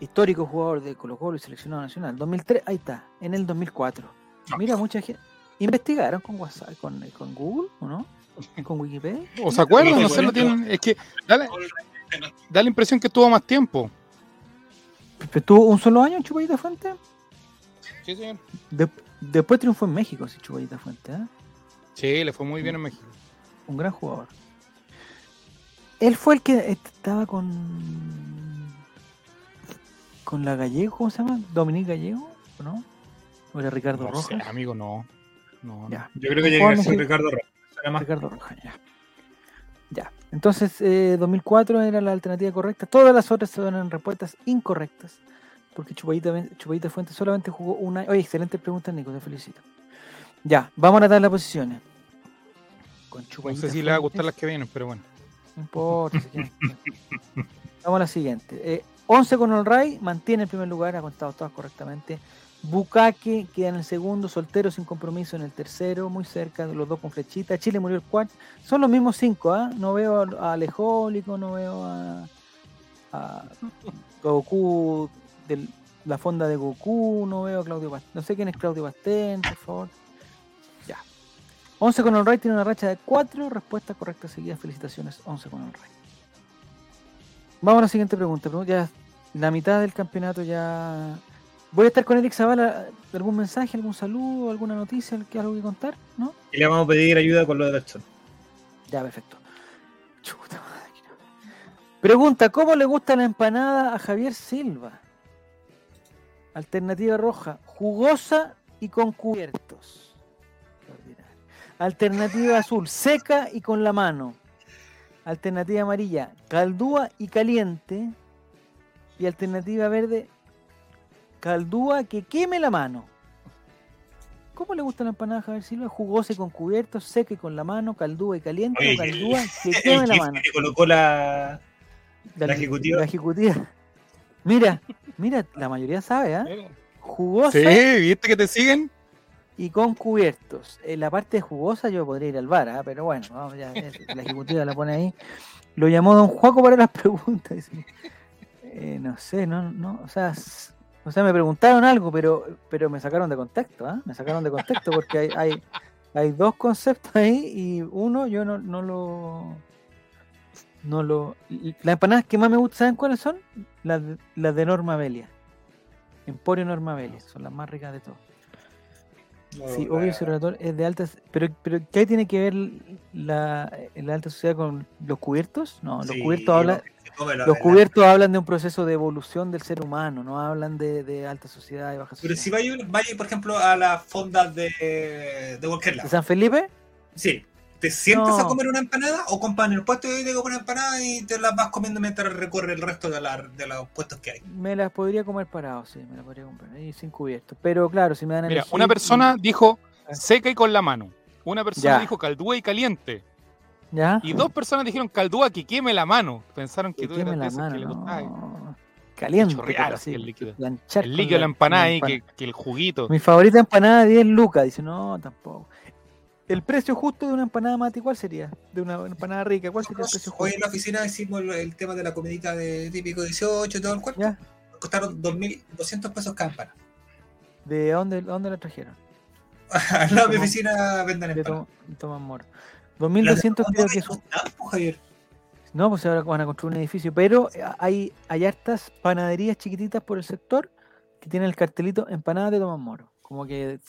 Histórico jugador de Colo Colo y seleccionado nacional. 2003, ahí está, en el 2004. Mira, mucha gente. ¿Investigaron con WhatsApp, con, con Google o no? ¿Con Wikipedia? ¿O se acuerdan? No sé, bueno. tienen. Es que da la, da la impresión que tuvo más tiempo. ¿Pero ¿Tuvo un solo año en Chupallita Fuentes? Sí, señor. De- después triunfó en México, sí, Chupallita Fuentes. ¿eh? Sí, le fue muy bien en México. Un gran jugador. Él fue el que estaba con. con la Gallego, ¿cómo se llama? Dominique Gallego, ¿o no? ¿O era Ricardo No sé, Rojas? amigo, no. No, no. Ya, Yo creo que llega a ser Ricardo Rojas. Ricardo Rojas, ya. Ya. Entonces, eh, 2004 era la alternativa correcta. Todas las otras eran respuestas incorrectas. Porque Chupallita, Chupallita Fuentes solamente jugó una. Oye, excelente pregunta, Nico, te felicito. Ya, vamos a dar las posiciones. Con No sé si le va a gustar las que vienen, pero bueno. No importa. Vamos a la siguiente. Eh, 11 con Olray, mantiene el primer lugar, ha contado todas correctamente. Bucaque queda en el segundo, soltero sin compromiso en el tercero, muy cerca de los dos con flechita. Chile murió el cuarto. Son los mismos cinco, ¿ah? No veo a Alejólico, no veo a, Goku, de la fonda de Goku, no veo a Claudio Bastén. No sé quién es Claudio Bastén, por favor. Ya. 11 con Olray tiene una racha de cuatro respuestas correctas seguidas. Felicitaciones, 11 con Olray. Vamos a la siguiente pregunta. pregun- Ya la mitad del campeonato ya. Voy a estar con Eric Zavala. ¿Algún mensaje, algún saludo, alguna noticia, algo que contar? ¿No? Y le vamos a pedir ayuda con lo de Betson. Ya, perfecto. Chuta madre. Pregunta: ¿Cómo le gusta la empanada a Javier Silva? Alternativa roja: jugosa y con cubiertos. Alternativa azul: seca y con la mano. Alternativa amarilla: caldúa y caliente. Y alternativa verde: caldúa que queme la mano. ¿Cómo le gusta la empanada a Javier Silva? Jugosa y con cubiertos, seca y con la mano, caldúa y caliente, Oye, o caldúa [LAUGHS] que El queme la mano. que colocó la. La, la ejecutiva. la ejecutiva. Mira, mira, la mayoría sabe, ¿ah? Jugosa Sí, ¿viste que te siguen? y con cubiertos. En la parte jugosa yo podría ir al bar, ¿ah? pero bueno, vamos, ya, la ejecutiva la pone ahí. Lo llamó Don Juaco para las [LAUGHS] preguntas. Eh, no sé, no, no, o sea, o sea, me preguntaron algo, pero, pero me sacaron de contexto, ¿ah? Me sacaron de contexto porque hay, hay, dos conceptos ahí y uno yo no, no lo no lo. Las empanadas que más me gustan, ¿saben cuáles son? Las las de Norma Belia. Emporio Norma Belia, son las más ricas de todas. Sí, obvio, ese relator es de altas. Pero, pero ¿qué tiene que ver la, la alta sociedad con los cubiertos? No, los Sí, cubiertos hablan. Los cubiertos hablan de un proceso de evolución del ser humano, no hablan de, de alta sociedad y baja sociedad. Pero si vaya, vaya, por ejemplo, a las fondas de, de cualquier ¿De. San Felipe? Sí. ¿Te sientes No. a comer una empanada o compran en el puesto y te comen una empanada y te las vas comiendo mientras recorre el resto de, la- de los puestos que hay? Me las podría comer parado, sí, me las podría comprar ahí sin cubiertos. Pero claro, si me dan Mira, elegir, una persona dijo Ah. seca y con la mano. Una persona Ya. dijo caldúa y caliente. ¿Ya? Y dos personas dijeron caldúa que queme la mano. Pensaron que Que tú queme eras la esos que mano, le gustaba. no. Caliente, Chorrear así el líquido. El líquido de la empanada la ahí, empana- que, que el juguito. Mi favorita empanada 10 lucas. Dice, no, tampoco. El precio justo de una empanada mati, ¿cuál sería? De una empanada rica, ¿cuál sería el precio Hoy justo? en la oficina hicimos el, el tema de la comidita de típico 18 y todo el cuerpo. ¿Ya? Costaron 2.200 pesos cada empanada. ¿De dónde, dónde la trajeron? [LAUGHS] Al lado de mi oficina venden De empanadas. Tom- Tomás Moro. Las 2200 de creo que costaban, pues, Javier. No, pues ahora van a construir un edificio. Pero eh, hay, hay hartas panaderías chiquititas por el sector que tienen el cartelito empanadas de Tomás Moro. Como que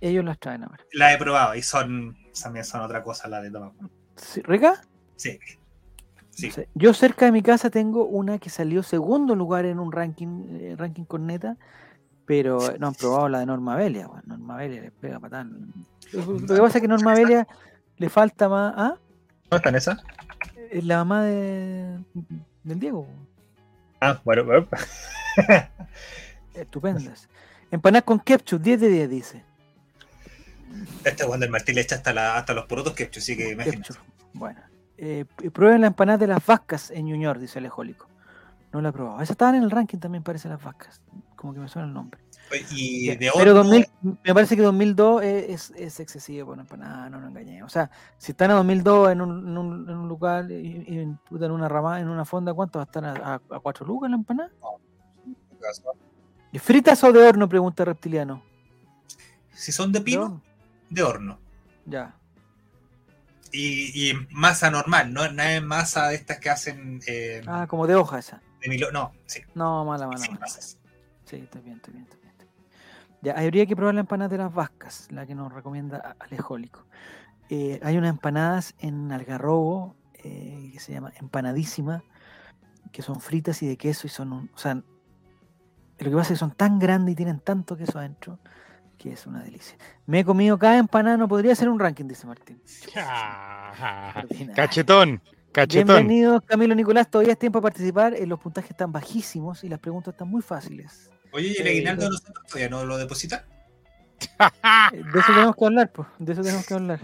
ellos las traen ahora. La he probado y son también son otra cosa la de Tomás. Sí, ¿Rica? Sí. Sí. No sé. Yo cerca de mi casa tengo una que salió segundo lugar en un ranking, eh, ranking corneta, pero no han probado la de Norma Belia. Norma Belia les pega patán. Lo lo que pasa es que Norma Belia le falta más. ¿Ah? ¿No están esas? Es la mamá de, del Diego. Ah, bueno, bueno. [LAUGHS] Estupendas. Empanadas con ketchup, 10 de 10, dice. Este Juan del Martín le echa hasta, la, hasta los porotos que así que imagínate. Bueno. Eh, prueben la empanada de las vascas en Ñuñor, dice el ejólico. No la he probado. Esa estaban en el ranking también, parece las vascas. Como que me suena el nombre. Y Ya, de Pero horno, 2000, me parece que 2002 es, es, es excesivo por una empanada, no nos engañemos. O sea, si están a 2002 en un, en un, en un lugar y, y en, una rama, en una fonda, ¿cuánto va a estar a, a, a 4 lucas la empanada? ¿Y ¿Fritas o de horno? Pregunta Reptiliano. si son de ¿De pino? De horno. Ya. Y, y masa normal, no, no es masa de estas que hacen eh, Ah, como de hoja esa. de Milo. No, sí. No, mala, mala, sin mala. masas. Sí, está bien, está bien, está bien. Ya, habría que probar la empanada de las vascas, la que nos recomienda Alejólico. Eh, hay unas empanadas en Algarrobo eh, que se llama empanadísima, que son fritas y de queso y son, un- o sea, lo que pasa es que son tan grandes y tienen tanto queso adentro que es una delicia. Me he comido cada empanada, no podría ser un ranking, dice Martín. [LAUGHS] Cachetón, cachetón. Bienvenidos, Camilo Nicolás. Todavía es tiempo de participar. eh, los puntajes están bajísimos y las preguntas están muy fáciles. Oye, ¿y el Eh, aguinaldo no. todavía no lo deposita? [LAUGHS] De eso tenemos que hablar, pues. De eso tenemos que hablar.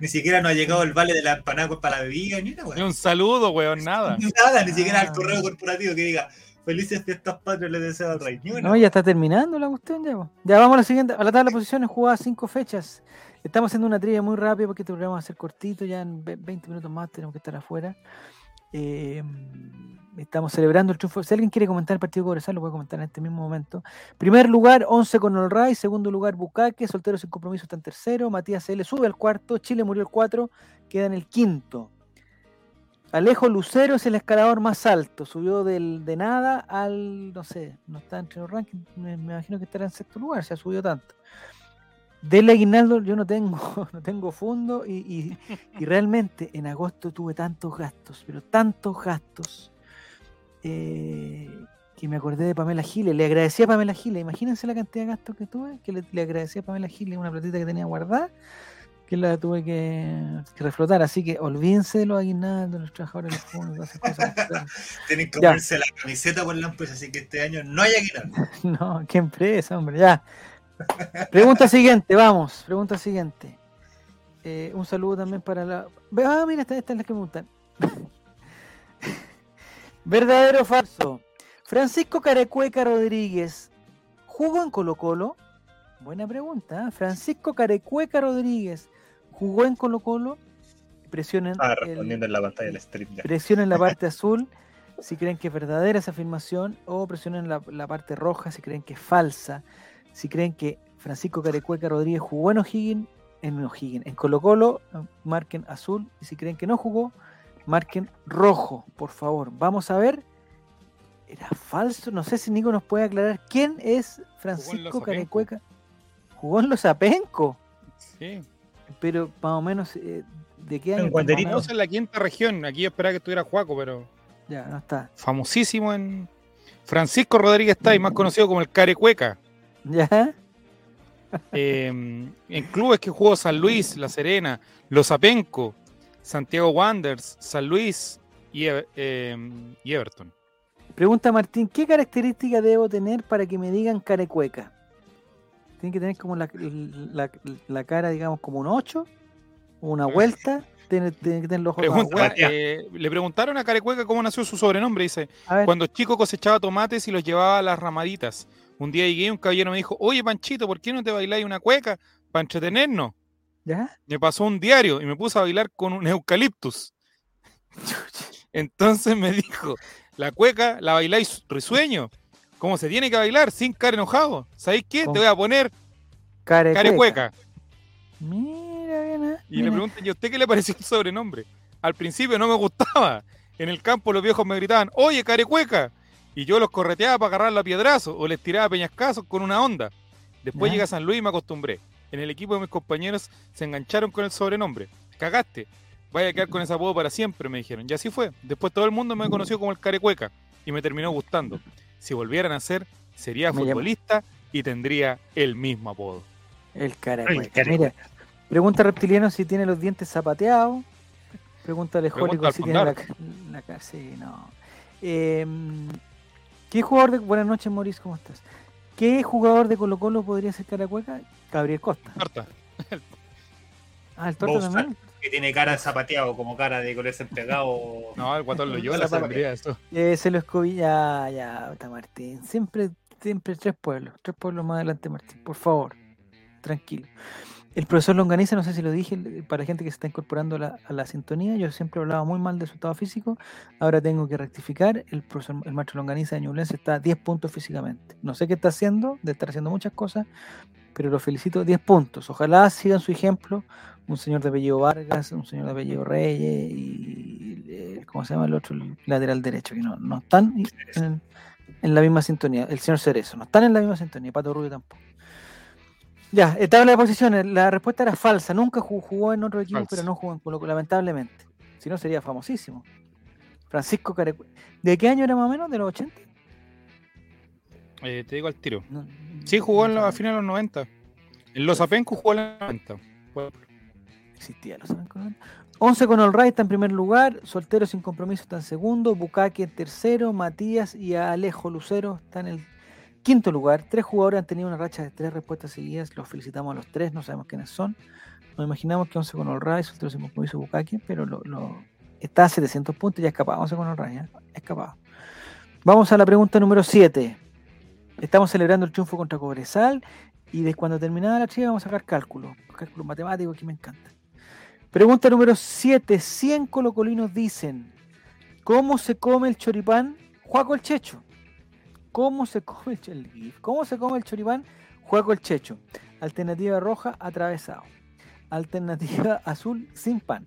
Ni siquiera nos ha llegado el vale de la empanada para la bebida, ni Ni weón. un saludo, weón, nada. [LAUGHS] Nada, ni siquiera Ah. al correo corporativo que diga felices fiestas patrias le deseo al rey. No, ya está terminando la cuestión ya. po. Ya vamos a la siguiente, a la tabla de posiciones, jugadas cinco fechas. Estamos haciendo una trivia muy rápida porque este programa va a ser cortito, ya en ve- 20 minutos más tenemos que estar afuera. Eh, estamos celebrando el triunfo. Si alguien quiere comentar el partido de Cobresal, lo puede comentar en este mismo momento. Primer lugar, 11 con Olray. Segundo lugar, Bucaque. Soltero sin compromiso está en tercero. Matías L. sube al cuarto. Chile murió el 4. Queda en el quinto. Alejo Lucero es el escalador más alto. Subió del, de nada al, no sé, no está entre los rankings. Me, imagino que estará en sexto lugar, se ha subido tanto. Del aguinaldo yo no tengo, [LAUGHS] no tengo fondo y, y- y realmente en agosto tuve tantos gastos, pero tantos gastos, eh, que me acordé de Pamela Giles. Le agradecí a Pamela Giles. Imagínense la cantidad de gastos que tuve, que le, le agradecí a Pamela Giles una platita que tenía guardada, que la tuve que, que reflotar. Así que olvídense de los aguinaldos, de los trabajadores los fondos, todas esas cosas. [LAUGHS] Tienen que Ya. ponerse la camiseta por la empresa, así que este año no hay aguinaldo. [LAUGHS] No, qué empresa, hombre, ya. Pregunta siguiente, vamos, pregunta siguiente. Eh, un saludo también para la. Ah, mira, esta, esta es la que me gustan. [LAUGHS] ¿Verdadero o falso? Francisco Carecueca Rodríguez jugó en Colo Colo. Buena pregunta. ¿eh? Francisco Carecueca Rodríguez jugó en Colo Colo. Presionen Ah, el- respondiendo en la pantalla del stream ya. Presionen la parte [LAUGHS] azul si creen que es verdadera esa afirmación o presionen la, la parte roja si creen que es falsa. Si creen que Francisco Carecueca Rodríguez jugó en O'Higgins, en O'Higgins, en Colo Colo, marquen azul. Y si creen que no jugó, marquen rojo, por favor. Vamos a ver. Era falso, no sé si Nico nos puede aclarar quién es Francisco. Carecueca. Jugó en los Apenco, Sí. Pero más o menos eh, de qué En año. Guanderino. más o Estamos en la quinta región. Aquí yo esperaba que estuviera Juaco, pero? Ya, no está. famosísimo en. Francisco Rodríguez Tai, más conocido como el Carecueca. ¿Ya? Eh, en clubes que jugó San Luis, La Serena, Los Apenco, Santiago Wanderers, San Luis y, eh, y Everton. Pregunta Martín, ¿qué característica debo tener para que me digan carecueca? Tiene que tener como la, la- la cara, digamos, como un 8, una vuelta, tiene, tiene que tener los ojos Pregunta, eh, le preguntaron a Carecueca cómo nació su sobrenombre. Dice: Cuando chico cosechaba tomates y los llevaba a las ramaditas. Un día llegué y un caballero me dijo: Oye, Panchito, ¿por qué no te bailáis una cueca para entretenernos? ¿ya? Me pasó un diario y me puse a bailar con un eucaliptus. [LAUGHS] Entonces me dijo, la cueca la bailáis risueño, como se tiene que bailar, sin cara enojado. ¿Sabéis qué? ¿Cómo? Te voy a poner Carecueca. Mira, bien, ah, Y le mira. pregunté, ¿y a usted qué le pareció el sobrenombre? Al principio no me gustaba. En el campo los viejos me gritaban, oye, carecueca. Y yo los correteaba para agarrar la piedrazo o les tiraba peñascazos con una onda. Después Ya. llegué a San Luis y me acostumbré. En el equipo de mis compañeros se engancharon con el sobrenombre. Cagaste. Vaya a quedar con ese apodo para siempre, me dijeron. Y así fue. Después todo el mundo me conoció como el carecueca. Y me terminó gustando. Si volvieran a ser, sería Me llamo- futbolista y tendría el mismo apodo. El carecueca. Mira, pregunta Reptiliano si tiene los dientes zapateados. Pregunta Alejólico si tiene la, la cara. Sí, no. Em, ¿Qué jugador de. Buenas noches, Maurice, ¿cómo estás? ¿Qué jugador de Colo Colo podría ser Caracueca? Gabriel Costa. Marta. Ah, el Torta también. Que tiene cara de zapateado, como cara de color empegado. No, el guatón lo a La sangría, eso. Eh, se lo escobí. Ya, ya, está Martín. Siempre, siempre tres pueblos. Tres pueblos más adelante, Martín. Por favor. Tranquilo. El profesor Longaniza, no sé si lo dije, para gente que se está incorporando a la, a la sintonía, yo siempre hablaba muy mal de su estado físico, ahora tengo que rectificar, el profesor, el maestro Longaniza de Ñublense está a 10 puntos físicamente. No sé qué está haciendo, de estar haciendo muchas cosas, pero lo felicito, 10 puntos. Ojalá sigan su ejemplo, un señor de apellido Vargas, un señor de apellido Reyes y, ¿cómo se llama el otro? El lateral derecho, que no, no están en, en la misma sintonía, el señor Cerezo, no están en la misma sintonía, Pato Rubio tampoco. Ya, eh, tabla de posiciones. La respuesta era falsa. Nunca ju- jugó en otro equipo, Falsa. pero no jugó en Colo lamentablemente. Si no, sería famosísimo. Francisco Carecue. ¿De qué año era más o menos? ¿De los 80? Eh, te digo al tiro. No, Sí, jugó en no la, a finales de los 90. En los Apenco jugó en los 90. Fue- existía, lo saben con 11 con All Right está en primer lugar, Soltero sin compromiso está en segundo, Bucaque en tercero, Matías y Alejo Lucero están en el quinto lugar. Tres jugadores han tenido una racha de tres respuestas seguidas, los felicitamos a los tres, no sabemos quiénes son. Nos imaginamos que 11 con Right, Soltero sin compromiso, Bucaque, pero lo, lo- está a 700 puntos y ya escapado, 11 con All Right, ¿eh? escapado. Vamos a la pregunta número 7. Estamos celebrando el triunfo contra Cobresal y de cuando terminada la trivia vamos a sacar cálculo, cálculos matemáticos que me encantan. Pregunta número 7. 100 colocolinos dicen, ¿cómo se come el choripán? Juaco el Checho. ¿Cómo se come el, el. ¿Cómo se el choripán? Juaco el Checho. Alternativa roja, atravesado. Alternativa [LAUGHS] azul, sin pan.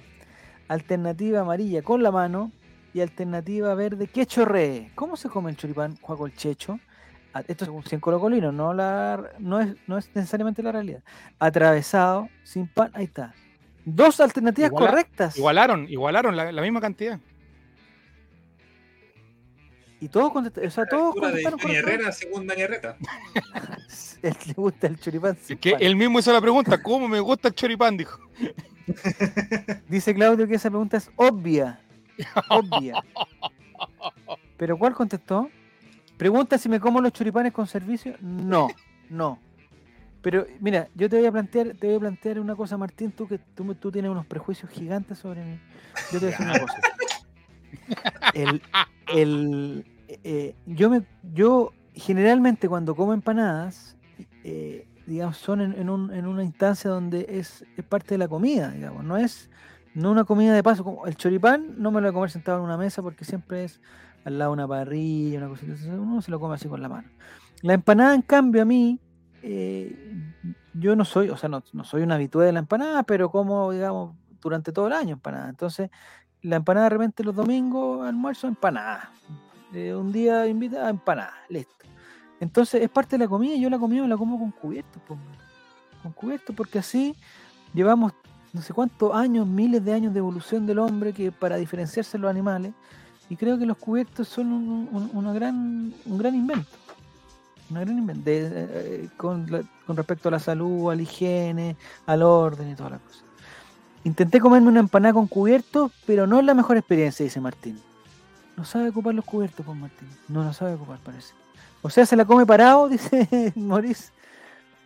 Alternativa amarilla, con la mano. Y alternativa verde, que chorree. ¿Cómo se come el choripán? Juaco el Checho. Esto es según 100 colocolinos, no, la, no, es, no es necesariamente la realidad. Atravesado, sin pan, ahí está. Dos alternativas Iguala- correctas. Igualaron, igualaron la, la misma cantidad. Y todos contestaron, o sea, todos de contestaron. Herrera, según Dani Herrera. [LAUGHS] Él le gusta el choripán. Es que pan. él mismo hizo la pregunta, ¿cómo me gusta el choripán? Dijo. [LAUGHS] Dice Claudio que esa pregunta es obvia. [LAUGHS] Obvia. ¿Pero cuál contestó? Pregunta si me como los choripanes con servicio. No, no. Pero mira, yo te voy a plantear, te voy a plantear una cosa, Martín, tú que tú, tú tienes unos prejuicios gigantes sobre mí. Yo te voy a decir una cosa. El, el, eh, yo me, yo generalmente cuando como empanadas, eh, digamos, son en, en un- en una instancia donde es, es parte de la comida, digamos, no es no una comida de paso. El choripán no me lo voy a comer sentado en una mesa porque siempre es al lado de una parrilla, una cosita. Uno se lo come así con la mano. La empanada, en cambio, a mí, eh, yo no soy, o sea, no, no soy un habitué de la empanada, pero como, digamos, durante todo el año empanada. Entonces, la empanada de repente los domingos, almuerzo, empanada. Eh, un día invita a empanada, listo. Entonces es parte de la comida yo la comida me la como con cubiertos, po, con cubiertos, porque así llevamos no sé cuántos años, miles de años de evolución del hombre que para diferenciarse de los animales, y creo que los cubiertos son un, gran, un gran invento. Una gran invento eh, con, la- con respecto a la salud, a la higiene, al orden y todas las cosas. Intenté comerme una empanada con cubiertos, pero no es la mejor experiencia, dice Martín. No sabe ocupar los cubiertos, pues Martín. No lo sabe ocupar, parece. O sea, se la come parado, [LAUGHS] dice Maurice.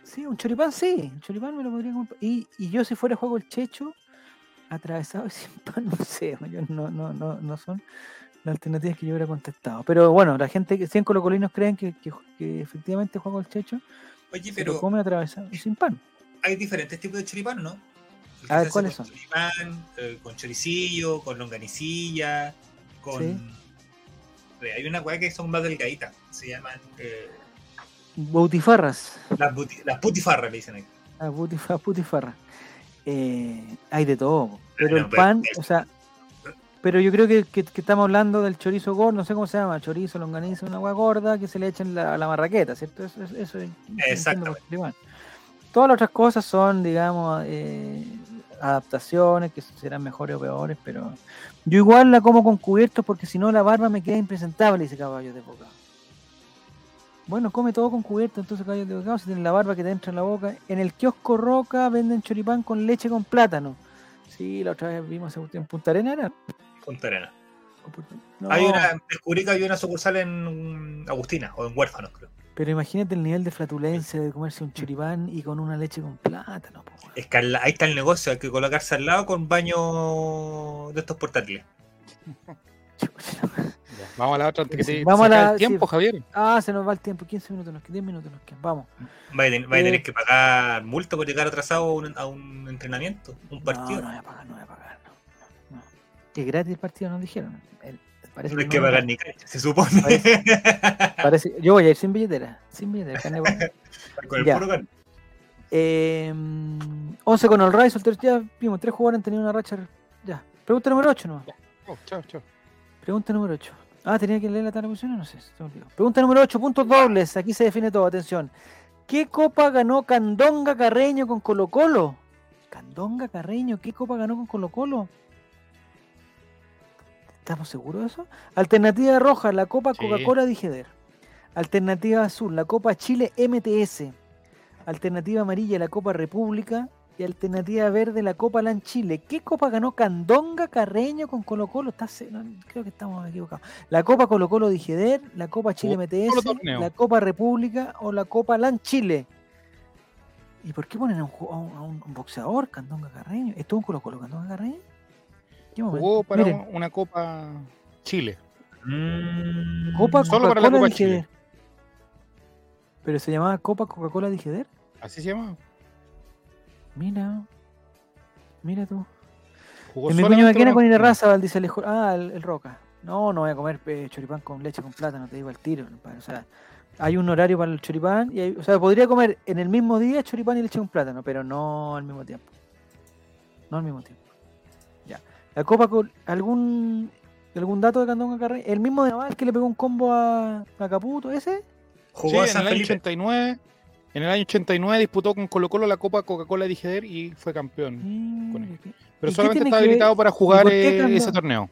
Sí, un choripán, sí. Un choripán me lo podría comer. Y, y yo, si fuera juego el checho, atravesado y [LAUGHS] sin pan, no sé. yo no, no, no, no son las alternativas que yo hubiera contestado. Pero bueno, la gente, que 100 colocolinos creen que, que, que efectivamente juego el checho Oye, se pero come atravesado sin pan. hay diferentes tipos de choripán, ¿no? A ver, se ¿cuáles son? Choripán, eh, con choricillo, con longanicilla, con. Sí. Eh, Hay una weá que son más delgaditas. Se llaman. eh, Bautifarras. las, buti- las putifarras, le dicen ahí. Ah, putifa- putifarra. [LAUGHS] Eh, hay de todo. Pero Bueno, el pero pan, o sea, pero yo creo que, que- que estamos hablando del chorizo gordo, no sé cómo se llama, chorizo, longaniza, una agua gorda que se le echa en la, a la marraqueta, ¿cierto? Eso, eso, eso entiendo Exactamente. Todas las otras cosas son, digamos, eh, adaptaciones que serán mejores o peores, pero yo igual la como con cubiertos porque si no la barba me queda impresentable, dice Caballo de Boca. Bueno, come todo con cubierto, entonces Caballo de Boca, si tiene la barba que te entra en la boca. En el kiosco Roca venden choripán con leche con plátano. Sí, la otra vez vimos cuestión en Punta Arena, ¿era? Punta Arena. ¿O Punta- No, Hay una, descubrí que había una sucursal en Agustina o en Huérfanos, creo. Pero imagínate el nivel de flatulencia de comerse un choripán y con una leche con plátano. po. Es que ahí está el negocio, hay que colocarse al lado con baño de estos portátiles. Ya, Vamos a la otra antes que Sí, te vamos a la- el tiempo, sí. Javier. Ah, se nos va el tiempo, 15 minutos, nos quedan 10 minutos, nos quedan. Vamos. Vaya a ten- vaya a Eh. tener que pagar multa por llegar atrasado a un, a un entrenamiento, un partido. No, no voy a pagar, no voy a pagar. Es gratis el partido, nos dijeron. El- parece No hay no que me pagar ni cancha, se supone. [LAUGHS] Parece- yo voy a ir sin billetera. Sin billetera. carne [LAUGHS] Con el Ya. puro gan- Eh, 11 con el soltero. Ya vimos, tres jugadores han tenido una racha. Ya. Pregunta número 8, ¿no? Oh, chao, chao. Pregunta número 8. Ah, tenía que leer la tabla no sé. Pregunta número 8, puntos dobles. Aquí se define todo, atención. ¿Qué copa ganó Candonga Carreño con Colo Colo? Candonga Carreño, ¿qué copa ganó con Colo Colo? ¿Estamos seguros de eso? Alternativa roja, la Copa Sí. Coca-Cola Digeder. Alternativa azul, la Copa Chile MTS. Alternativa amarilla, la Copa República. Y alternativa verde, la Copa LAN Chile. ¿Qué copa ganó Candonga Carreño con Colo Colo? Está se- no, creo que estamos equivocados. La Copa Colo Colo Digeder, la Copa Chile MTS, la Copa República o la Copa LAN Chile. ¿Y por qué ponen a un, a un- a un boxeador, Candonga Carreño? ¿Estuvo en Colo Colo Candonga Carreño? Jugó para Miren, una Copa Chile. Mm, Copa Solo para la Coca-Cola Copa Digeder. Chile. ¿Pero se llamaba Copa Coca-Cola Digeder? Así se llama. Mira. Mira tú. Jugó En mi una- con Irarraza, dice Alejo. Ah, el, el Roca. No, no voy a comer eh, choripán con leche con plátano, te digo al tiro. O sea, hay un horario para el choripán. Y hay- o sea, podría comer en el mismo día choripán y leche con plátano, pero no al mismo tiempo. No al mismo tiempo. La Copa con algún algún dato de Candonga Carrey. El mismo de Naval que le pegó un combo a, a Caputo, ese. Jugó Sí, a en el año Felipe. 89. En el año 89 disputó con Colo Colo la Copa Coca-Cola Digeder y fue campeón. Con Mm, él. ¿qué- Pero ¿Y qué solamente está ver- habilitado para jugar eh, ese torneo.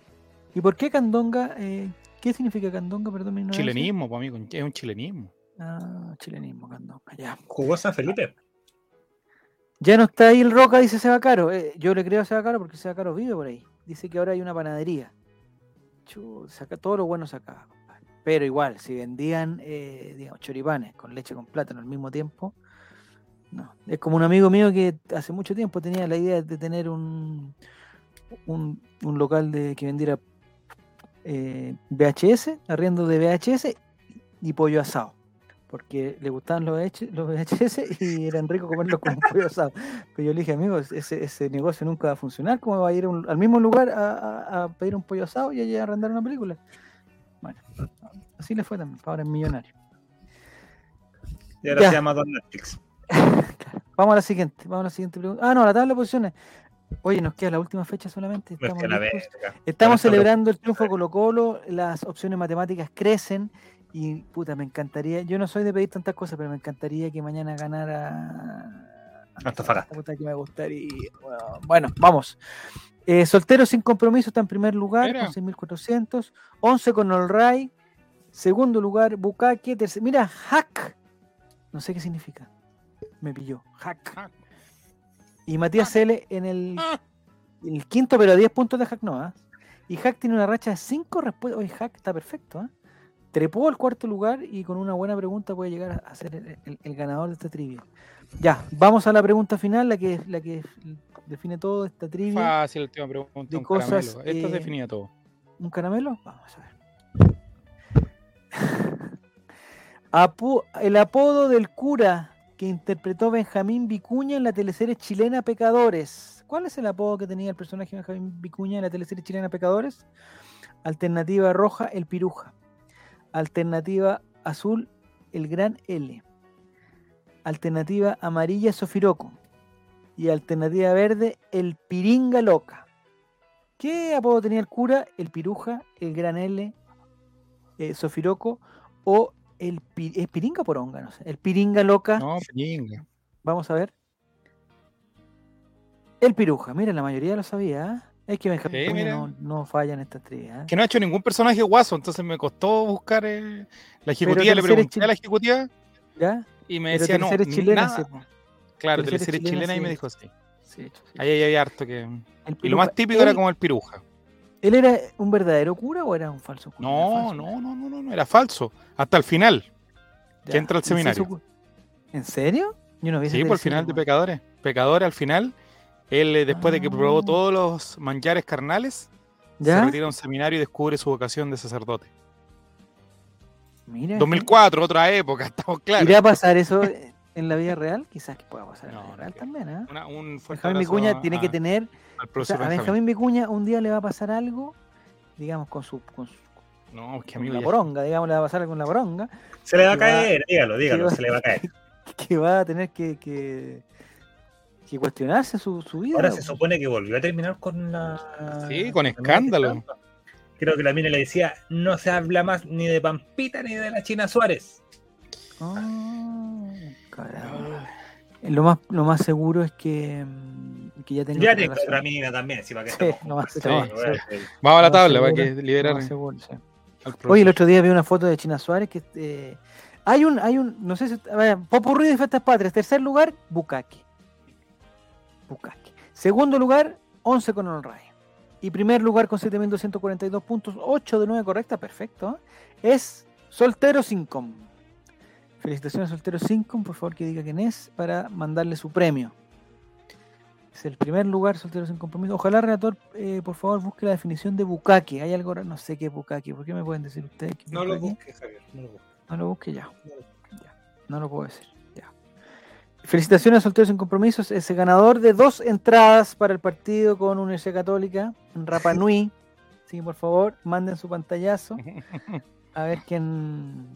¿Y por qué Candonga? eh, ¿Qué significa Candonga? Perdón. Chilenismo, pues, amigo. Es un chilenismo. Ah, chilenismo, Candonga, ya. Jugó a San Felipe. Ya no está ahí el Roca, dice Seba Caro. Eh, yo le creo a Seba Caro porque Seba Caro vive por ahí. Dice que ahora hay una panadería. Saca todo lo bueno sacaba. Pero igual, si vendían eh, choripanes con leche con plátano al mismo tiempo, no. Es como un amigo mío que hace mucho tiempo tenía la idea de tener un, un, un local de que vendiera eh, VHS, arriendo de VHS y pollo asado. Porque le gustaban los, los [LAUGHS] VHS y eran ricos comerlos con un pollo asado. Pero yo le dije, amigo, ese, ese negocio nunca va a funcionar. ¿Cómo va a ir un- al mismo lugar a, a- a pedir un pollo asado y a arrendar una película? Bueno, así le fue también. Ahora es millonario. Y ahora Ya. se llama Don Netflix. [LAUGHS] Vamos a la siguiente. Vamos a la siguiente pregunta. Ah, no, la tabla de posiciones. Oye, nos queda la última fecha solamente. Estamos. Estamos celebrando el triunfo de Colo Colo, las opciones matemáticas crecen y puta, me encantaría, yo no soy de pedir tantas cosas, pero me encantaría que mañana ganara Antofagasta. Puta que me gustaría. Bueno, Bueno, vamos. Eh, soltero sin compromiso está en primer lugar Mira. con 6.400. 11 con Olray. Segundo lugar, Bukake. tercer- Mira, Hack. No sé qué significa. Me pilló. Hack. Hack. Y Matías Cele en el, Ah. el quinto, pero a 10 puntos de Hack no. ¿ah? Y Hack tiene una racha de 5 respuestas. Oye, Hack está perfecto. ¿ah? Trepó al cuarto lugar y con una buena pregunta puede llegar a ser el, el- el ganador de esta trivia. Ya, vamos a la pregunta final, la que, la que define todo esta trivia. Fácil el tema pregunta. de un cosas, caramelo. Esto eh, definía todo. ¿Un caramelo? Vamos a ver. [LAUGHS] Apo- el apodo del cura que interpretó Benjamín Vicuña en la teleserie chilena Pecadores. ¿Cuál es el apodo que tenía el personaje Benjamín Vicuña en la teleserie chilena Pecadores? Alternativa roja, el piruja. Alternativa azul, el gran L. Alternativa amarilla, Sofiroco. Y alternativa verde, el piringa loca. ¿Qué apodo tenía el cura? El piruja, el gran L, eh, Sofiroco o el pi- ¿es piringa poronga, no sé. El piringa loca. No, pinga. Vamos a ver. El piruja, mira, la mayoría lo sabía. ¿ah? Es que Benjamín Sí, Vicuña no, no falla en esta trivia. ¿ah? Que no ha hecho ningún personaje guaso, entonces me costó buscar eh, la ejecutiva. Le pregunté a la ejecutiva ¿Ya? y me decía, no, chilenas, nada. sí. Claro, teleserie chilenas, chilena y me dijo sí. Ahí hay harto que... Y lo más típico era ¿Él- como el piruja. ¿Él era un verdadero cura o era un falso cura? No, falso, no, no, no, no, no, era falso. Hasta el final. Ya. que entra al ¿Y se hizo seminario. ¿En serio? Yo no vi Sí, por el final de. Pecadores. Pecadores al final, él eh, después de que probó Ah. todos los manjares carnales, se ¿Ya? retira a un seminario y descubre su vocación de sacerdote. Mira, 2004, otra época, [LAUGHS] estamos claros. ¿Irá a pasar eso en la vida real? Quizás que pueda pasar en la vida no real también. Una- un Benjamín Vicuña tiene que a- tener, al o sea, a Benjamín. Vicuña un día le va a pasar algo, digamos, con su, con su No, es que con amigo, la ya- poronga, digamos, le va a pasar algo con la poronga, Se le va a va- caer, dígalo, dígalo, va- se le va a caer. [LAUGHS] que va a tener que, que, que cuestionarse su, su vida. Ahora se supone que volvió a terminar con la. Sí, con escándalo. Creo que la mina le decía: no se habla más ni de Pampita ni de la China Suárez. Ah, caramba. Lo más, lo más seguro es que, mm, que ya tenga Ya otra tengo relación. otra mina también, si para que Sí, más seguro, Sí, sí. bueno, Vamos a la tabla para que liberar seguro, Oye, el otro día vi una foto de China Suárez que eh, hay un, hay un, no sé si, Popurrí de Fiestas Patrias, tercer lugar, Bukaki. Bukaki. Segundo lugar, 11 con Olray. Y primer lugar con 7.242 puntos, 8 de 9 correcta, perfecto. Es Soltero Sincom. Felicitaciones a Soltero Sincom, por favor que diga quién es para mandarle su premio. Es el primer lugar, Soltero sin compromiso. Ojalá, relator, eh, por favor, busque la definición de Bukaki. Hay algo, no sé qué es Bukaki. ¿Por qué me pueden decir ustedes? No lo busques, Javier. No lo busques. No lo busque ya. Ya. No lo puedo decir. Felicitaciones a Solteros sin Compromisos. Es el ganador de dos entradas para el partido con Universidad Católica en Rapa [LAUGHS] Nui. Sí, por favor, manden su pantallazo. [LAUGHS] A ver quién.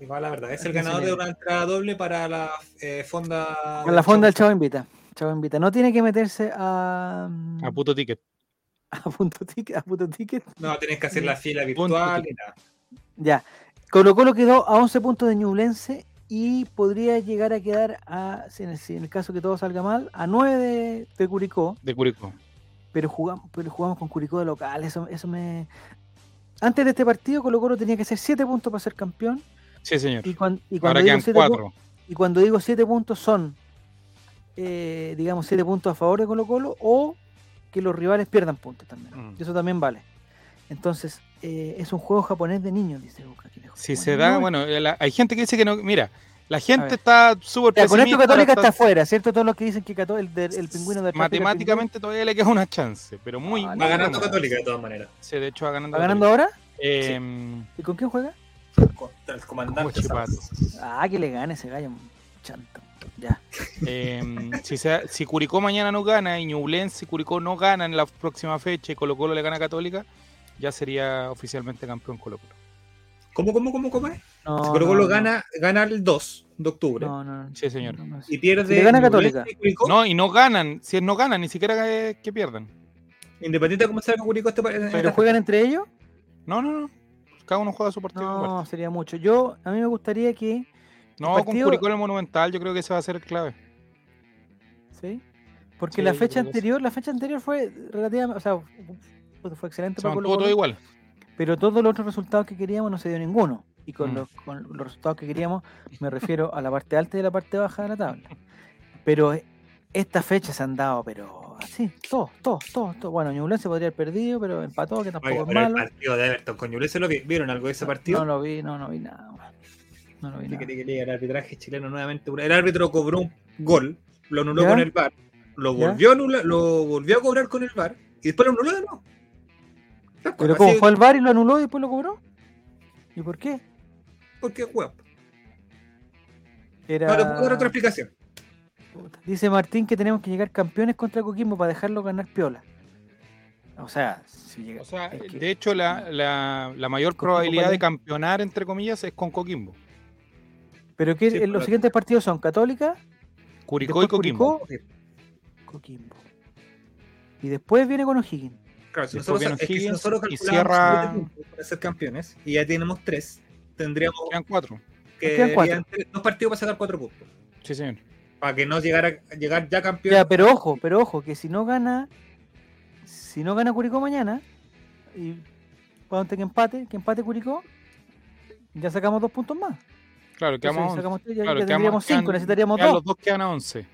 Igual, la verdad, es el ganador de una entrada doble para la eh, fonda. A la fonda del Chavo Invita. Chavo Invita. No tiene que meterse a. A puto ticket. [LAUGHS] a punto ticket. A punto ticket. No, tenés que hacer la fila virtual y nada. Ya. Colo Colo quedó a 11 puntos de Ñublense y podría llegar a quedar a, en el, en el caso que todo salga mal, a 9 de, de Curicó. de Curicó. pero jugamos, pero jugamos con Curicó de local, eso, eso me... Antes de este partido Colo Colo tenía que hacer 7 puntos para ser campeón Sí, señor. y, cuan- y cuando, Ahora digo quedan 7 pu- cuatro. y cuando digo 7 puntos son, eh, digamos, 7 puntos a favor de Colo Colo o que los rivales pierdan puntos también. Mm. Eso también vale. Entonces, eh, es un juego japonés de niños, dice lejos. Si Bueno, se da, no, bueno, eh, la- hay gente que dice que no. Mira, la gente está súper ya, con esto pesimista, Católica está- afuera, ¿cierto? Todos los que dicen que Cató- el, del- el pingüino de Matemáticamente todavía le queda una chance, pero muy. Ah, Va ganando. Católica de todas maneras. Sí, de hecho va ganando. ¿Va ganando ahora? Eh, ¿Y con quién juega? Contra el comandante. Ah, que le gane ese gallo. Chanto. Ya. Eh, si, se- si Curicó mañana no gana y Ñublense y Curicó no ganan en la próxima fecha y Colo Colo le gana a Católica, ya sería oficialmente campeón Colo Colo. ¿Cómo, cómo, cómo, cómo es? No, si Colo Colo no. gana, gana el 2, de octubre. No, no, no. Sí, señor. No, no, Y pierde. Si gana Católica. Curicó, No, y no ganan. Si no ganan, ni siquiera que, que pierdan. Independiente de cómo salga Curicó este ¿Pero esta juegan entre ellos? No, no, no. Cada uno juega su partido. No, sería mucho. Yo, a mí me gustaría que, no, el con partido- Curicó en el Monumental, yo creo que ese va a ser el clave. ¿sí? Porque Sí, la fecha anterior, la fecha anterior fue relativamente, o sea, fue, fue excelente Se para Colo todo igual. pero todos los otros resultados que queríamos no se dio ninguno. Y con, Mm. los, con los resultados que queríamos me refiero a la parte alta y la parte baja de la tabla. Pero eh, estas fechas se han dado, pero así, todos, todos, todos, todos. Bueno, Ñublense podría haber perdido, pero empató, que tampoco Oiga, es pero el malo. partido de Everton con Ñublense, ¿lo vi- ¿vieron algo de ese partido? No lo vi, no, no vi nada. man. No lo vi ¿Qué nada. quería que le diga? El arbitraje chileno nuevamente. El árbitro cobró un gol, lo anuló ¿Ya? con el VAR, lo volvió, a anular- lo volvió a cobrar con el VAR y después lo anuló de nuevo. Cual, Pero así como fue al bar y lo anuló y después lo cobró. ¿Y por qué? Porque juega. Era... No, le puedo dar otra explicación. Dice Martín que tenemos que llegar campeones contra Coquimbo para dejarlo ganar piola. O sea, si llega, O sea, es que- de hecho, la, la, la mayor probabilidad de campeonar, entre comillas, es con Coquimbo. pero que Sí, los pero- siguientes partidos son Católica, Curicó y Coquimbo. Curicó, Coquimbo. Y después viene con O'Higgins. Claro, si nosotros, es que si nosotros y calculamos cierra- para ser campeones y ya tenemos tres, tendríamos Quedan cuatro. que quedan cuatro. tres- dos partidos para sacar cuatro puntos. Sí, señor. Para que no llegara a llegar ya campeón. Ya, pero ojo, pero ojo, que si no gana, si no gana Curicó mañana, y ponte que empate, que empate Curicó, ya sacamos dos puntos más. Claro, quedamos once. sacamos tres, ya, Claro, ya quedamos- tendríamos cinco, quedan- necesitaríamos quedan dos. Los dos quedan a 11.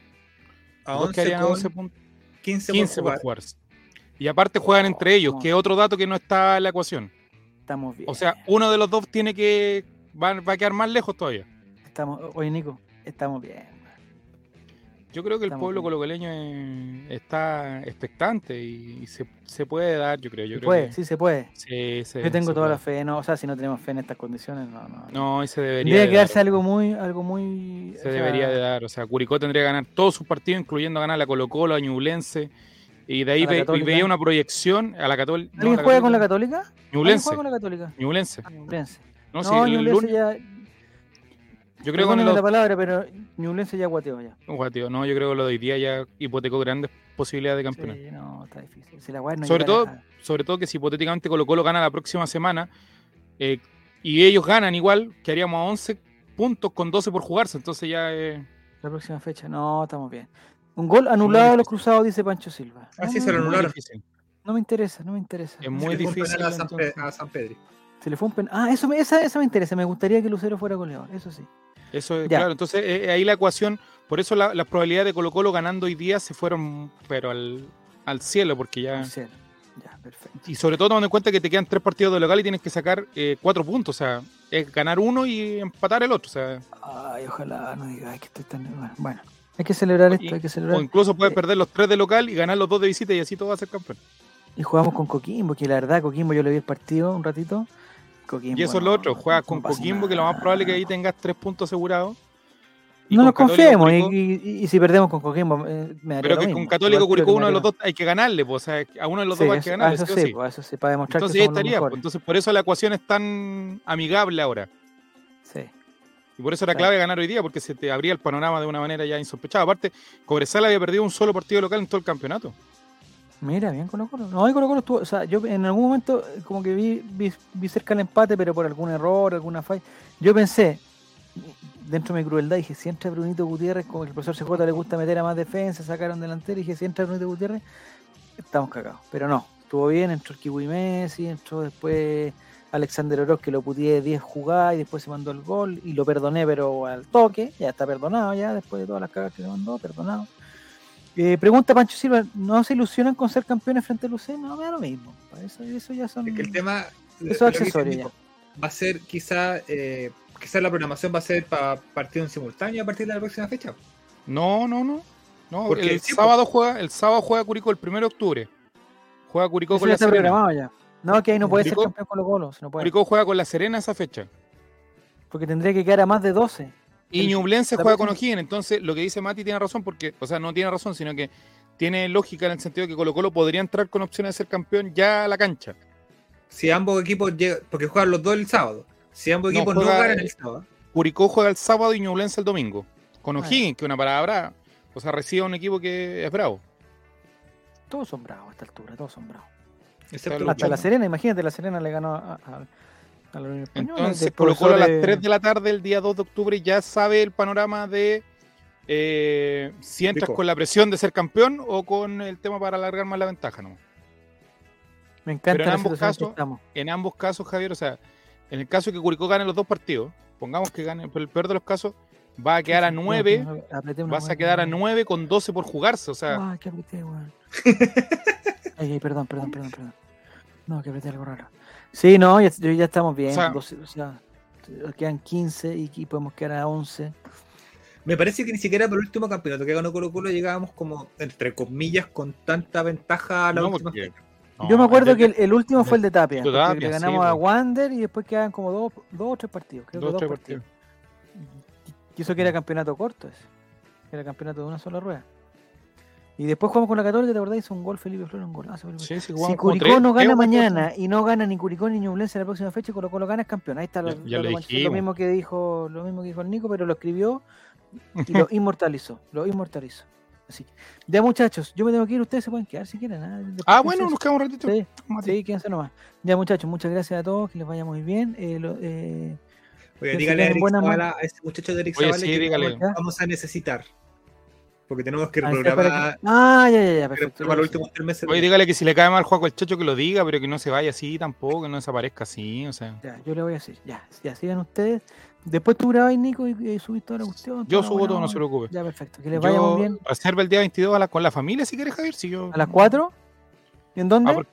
a Los dos 11 quedarían a con 11 puntos. 15, 15 por por jugar. Y aparte juegan Oh, entre ellos, no. que es otro dato que no está en la ecuación. Estamos bien. O sea, uno de los dos tiene que. Va, va a quedar más lejos todavía. estamos, oye Nico, estamos bien. Yo creo que el pueblo bien. colocaleño eh, está expectante y, se, se puede dar, yo creo. Yo Se creo puede, que- sí se puede. sí, se- Yo tengo se toda puede. la fe, no, o sea, si no tenemos fe en estas condiciones, no, no. No, y se debería. Tendría de que darse dar. algo muy, algo muy. Se o sea, debería de dar. O sea, Curicó tendría que ganar todos sus partidos, incluyendo ganar a Colo Colo, a Ñublense. Y de ahí ve- Católica. veía una proyección a la Católica. ¿Alguien juega con la Católica? ¿Alguien Ñublense. juega con la Católica? Ñublense. Ah, Ñublense. No, No, sí, Ñublense ya. yo creo que con perdóneme la palabra, pero Ñublense ya guateó ya. Ojalá, tío, no, yo creo que lo de hoy día ya hipotecó grandes posibilidades de campeonar. Sí, no, está difícil. Si la no Sobre todo- a- Sobre todo que si hipotéticamente Colo Colo gana la próxima semana eh, y ellos ganan igual, quedaríamos a 11 puntos con 12 por jugarse. Entonces ya eh, la próxima fecha. No, estamos bien. Un gol anulado a los cruzados, dice Pancho Silva. Ah, No, sí, no, se lo anularon. No me interesa, no me interesa. Es muy difícil, A San, Pe- entonces. a San Pedri. Se le fue un pen... Ah, eso me, esa, esa me interesa. Me gustaría que Lucero fuera goleador, eso sí. Eso es claro. Entonces eh, ahí la ecuación, por eso la- las probabilidades de Colo Colo ganando hoy día se fueron, pero al, al cielo, porque ya. Al cielo. Ya, perfecto. Y sobre todo tomando en cuenta que te quedan tres partidos de local y tienes que sacar eh, cuatro puntos. O sea, es ganar uno y empatar el otro. O sea, Ay, ojalá no digáis que estoy tan. Bueno, Bueno, hay que celebrar esto, Y- hay que o celebrar. incluso puedes Eh, perder los tres de local y ganar los dos de visita y así todo va a ser campeón. Y jugamos con Coquimbo, que la verdad, Coquimbo, yo le vi el partido un ratito. Coquimbo, Y eso es lo otro, juegas con Coquimbo, que lo más probable es que ahí tengas tres puntos asegurados. Y No nos confiemos, y, Curicó- y- y si perdemos con Coquimbo, eh, me pero que mismo. con Católico Curicó uno de los dos hay que ganarle, pues, o sea, a uno de los Sí, dos hay que ganarle, eso sí o sí, pues, eso sí, para demostrar Entonces que ahí somos los estaría, pues, entonces por eso la ecuación es tan amigable ahora. Y por eso era clave ganar hoy día, porque se te abría el panorama de una manera ya insospechada. Aparte, Cobresal había perdido un solo partido local en todo el campeonato. Mira, bien Colo Colo. No, Colo Colo estuvo, o sea, yo en algún momento eh, como que vi, vi, vi cerca el empate, pero por algún error, alguna falla. Yo pensé, dentro de mi crueldad, dije, si entra Brunito Gutiérrez, como el profesor CJ le gusta meter a más defensa, sacaron delantero, y dije, si entra Brunito Gutiérrez, estamos cagados. Pero no, estuvo bien, entró el Kiwi Messi, entró después Alexander Oroz, que lo puteé 10 jugadas y después se mandó el gol, y lo perdoné, pero al toque, ya está perdonado, ya después de todas las cagas que se mandó, perdonado. Eh, pregunta Pancho Silva, ¿no se ilusionan con ser campeones frente a Lucena? No, me da lo mismo. Eso, eso ya son... Es que el tema. Eso lo es que dice accesorio Nico, Va a ser quizá. Eh, quizá la programación va a ser para partido en simultáneo a partir de la próxima fecha. No, no, no. no Porque el sí, sábado juega, el sábado juega Curicó el 1 de octubre. Juega Curicó Eso con ya la está Serena. programado ya. No, que ahí no puede ser campeón Colo Colo, si no puede. Curicó juega con la Serena esa fecha. Porque tendría que quedar a más de 12. Y El- Ñublense juega con O'Higgins. Entonces, lo que dice Mati tiene razón, porque, o sea, no tiene razón, sino que tiene lógica en el sentido de que Colo Colo podría entrar con opciones de ser campeón ya a la cancha. Si ambos equipos llegan. Porque juegan los dos el sábado. Si ambos No, equipos no, juega- ganan el sábado. Curicó juega el sábado y Ñublense el domingo. Con O'Higgins, que es una parada brava. O sea, recibe a un equipo que es bravo. Todos son bravos a esta altura, todos son bravos. Excepto Hasta la Serena, imagínate, la Serena le ganó a, a- a la Unión Española. Entonces, Colo Colo a las profesor, 3 eh, de la tarde, el día 2 de octubre, ya sabe el panorama de eh, si entras Rico. con la presión de ser campeón o con el tema para alargar más la ventaja. ¿no? Me encanta pero en la ambos casos-. En ambos casos, Javier, o sea, en el caso de que Curicó gane los dos partidos, pongamos que gane, pero el peor de los casos, va a quedar a 9, Apreté una vas a quedar a weón. 9 con 12 por jugarse. O sea, Ah, que apreté, weón. [LAUGHS] Ay, ay, perdón, perdón, perdón, perdón. No, que apreté algo raro. Sí, no, ya, ya estamos bien. O sea- 12, o sea, quedan 15 y, y podemos quedar a 11. Me parece que ni siquiera por el último campeonato que ganó Colo Colo llegábamos como, entre comillas, con tanta ventaja a la no, última porque- no, Yo me acuerdo que el- el, último fue el de Tapia. Tapia, le sí, ganamos a pues. Wander y después quedan como dos, dos o tres partidos. Creo dos, que tres dos partidos. partidos. Y eso que era campeonato corto ese. Era campeonato de una sola rueda. Y después jugamos con la Católica, ¿te acordás? Hizo un gol Felipe Flores, un golazo. Felipe Sí, sí, Si Curicó no gana mañana y no gana ni Curicó ni Ñublense en la próxima fecha, Colo Colo gana es campeón. Ahí está Ya- ya lo mismo que dijo, lo mismo que dijo el Nico, pero lo escribió y lo [LAUGHS] inmortalizó, lo inmortalizó. Así que, ya muchachos, yo me tengo que ir, ustedes se pueden quedar si quieren. ¿ah? Ah, bueno, nos quedamos un ratito. Sí, sí, quédense nomás. Ya muchachos, muchas gracias a todos, que les vaya muy bien. Eh, lo- eh, Oye, dígale a buenas Zavala, a ese muchacho de Eric Oye, Zavala sí, que dígale. vamos- a necesitar. Porque tenemos que ah, reprogramar que- ah, ya, ya, ya, perfecto. para los últimos tres meses. Oye, dígale que si le cae mal Juaco el Chocho que lo diga, pero que no se vaya así tampoco, que no desaparezca así, o sea. Ya, yo le voy a decir, ya, ya, sigan ustedes. Después tú grabas, Nico, y, y subís toda la cuestión. Yo subo buena todo, no se preocupe. Ya, perfecto. Que les vaya muy Yo bien. reserva el día 22 a la- con la familia si quieres, Javier. Si yo... ¿A las 4? ¿Y en dónde? Ah, porque-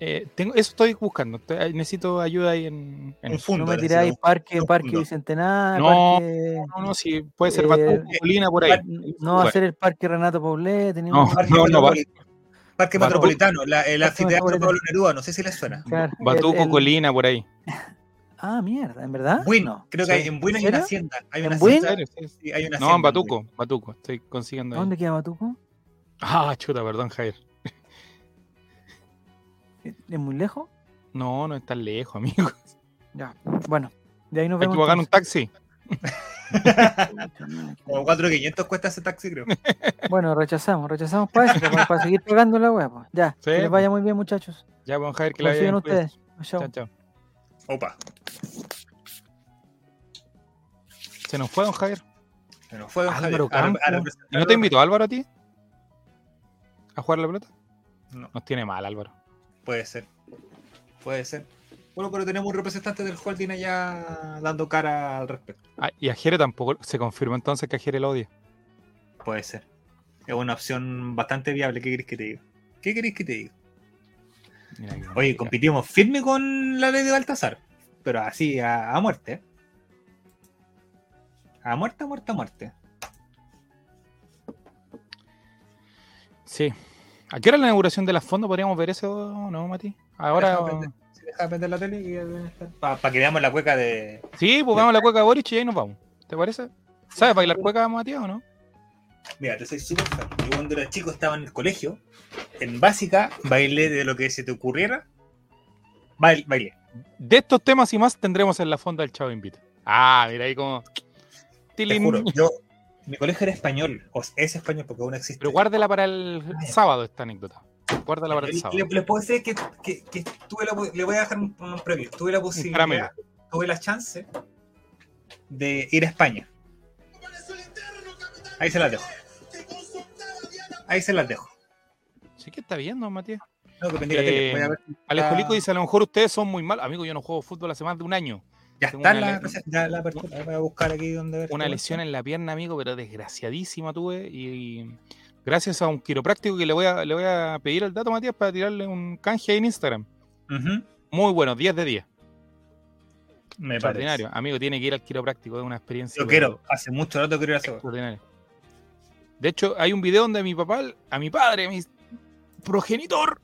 eh, tengo, eso estoy buscando. estoy- eh, necesito ayuda ahí en, en Un fondo. no me tiráis parque, un parque. Bicentenario, No, parque... No, no, sí, puede ser Eh, Batuco, Colina, por ahí. No va a ser el parque Renato Poblet. No, teníamos- Parque, no, no, Parque Batu- Metropolitano, la- el anfiteatro. Pablo Neruda, no sé si les suena. Claro, Batuco, el- Colina, por ahí. [LAUGHS] Ah, mierda, ¿en verdad? Buin, No. creo que Sí. hay, en Buin hay ¿En una hacienda. Hay ¿En una No, en Batuco, Batuco, estoy consiguiendo ahí. ¿Dónde queda Batuco? Ah, chuta, perdón, Javier. ¿Es muy lejos? No, no es tan lejos, amigo. Ya, bueno, de ahí nos Hay vemos. que pagar un taxi. [LAUGHS] Como 4.500 cuesta ese taxi, creo. [LAUGHS] Bueno, rechazamos, rechazamos para eso, para, para seguir pagando la web. Ya, Sí, que les vaya muy bien, muchachos. Ya, pues, Javier, que la vean. ustedes. Chao. Chao, chao. Opa, Se nos fue, don Javier. se nos fue don Álvaro Javier. A- a ¿Y no te invitó Álvaro a ti? ¿A jugar la pelota? No. Nos tiene mal, Álvaro. Puede ser. Puede ser. Bueno, pero tenemos un representante del holding allá dando cara al respecto. Ah, y a Jere tampoco. Se confirmó entonces que a Jere lo odia. Puede ser. Es una opción bastante viable. ¿Qué querés que te diga? ¿Qué querés que te diga? Oye, compitimos firme con la ley de Baltasar. Pero así, a, a muerte. A muerte, a muerte, a muerte. Sí. ¿A qué hora la inauguración de las fondos podríamos ver eso o no, Mati? Ahora. Si deja prender la tele para que veamos la cueca de. Sí, pues vamos a la cueca Boric y ahí nos vamos. ¿Te parece? ¿Sabes bailar cueca, Matías, o no? Mira, te soy súper fan. Yo cuando era chico estaba en el colegio. En básica, bailé de lo que se te ocurriera. Bail- bailé. De estos temas y más tendremos en la fonda del Chavo Invita. Ah, mira ahí como. Te juro, yo. Mi colegio era español. O es español porque aún existe. Pero guárdela para el sábado esta anécdota. Guárdala para el Le- sábado. le, les puedo decir que, que, que tuve la, le voy a dejar un, un previo. Tuve la posibilidad, tuve la chance de ir a España. Ahí se las dejo. Ahí se las dejo. Sí que está viendo, Matías. No, que prendí la tele. Eh, Voy a ver dice, a lo mejor ustedes son muy malos. Amigo, yo no juego fútbol hace más de un año. Ya tengo está la, ya la apertura. Voy a buscar aquí donde ver. Una lesión en la pierna, amigo, pero desgraciadísima tuve. Y, y gracias a un quiropráctico que le voy, a, le voy a pedir el dato, Matías, para tirarle un canje ahí en Instagram. Muy bueno, 10 de 10. Me parece. Extraordinario. Amigo, tiene que ir al quiropráctico, es una experiencia. Yo quiero. Hace mucho rato quiero ir a hacer. extraordinaria. De hecho, hay un video donde mi papá, a mi padre, a mi progenitor,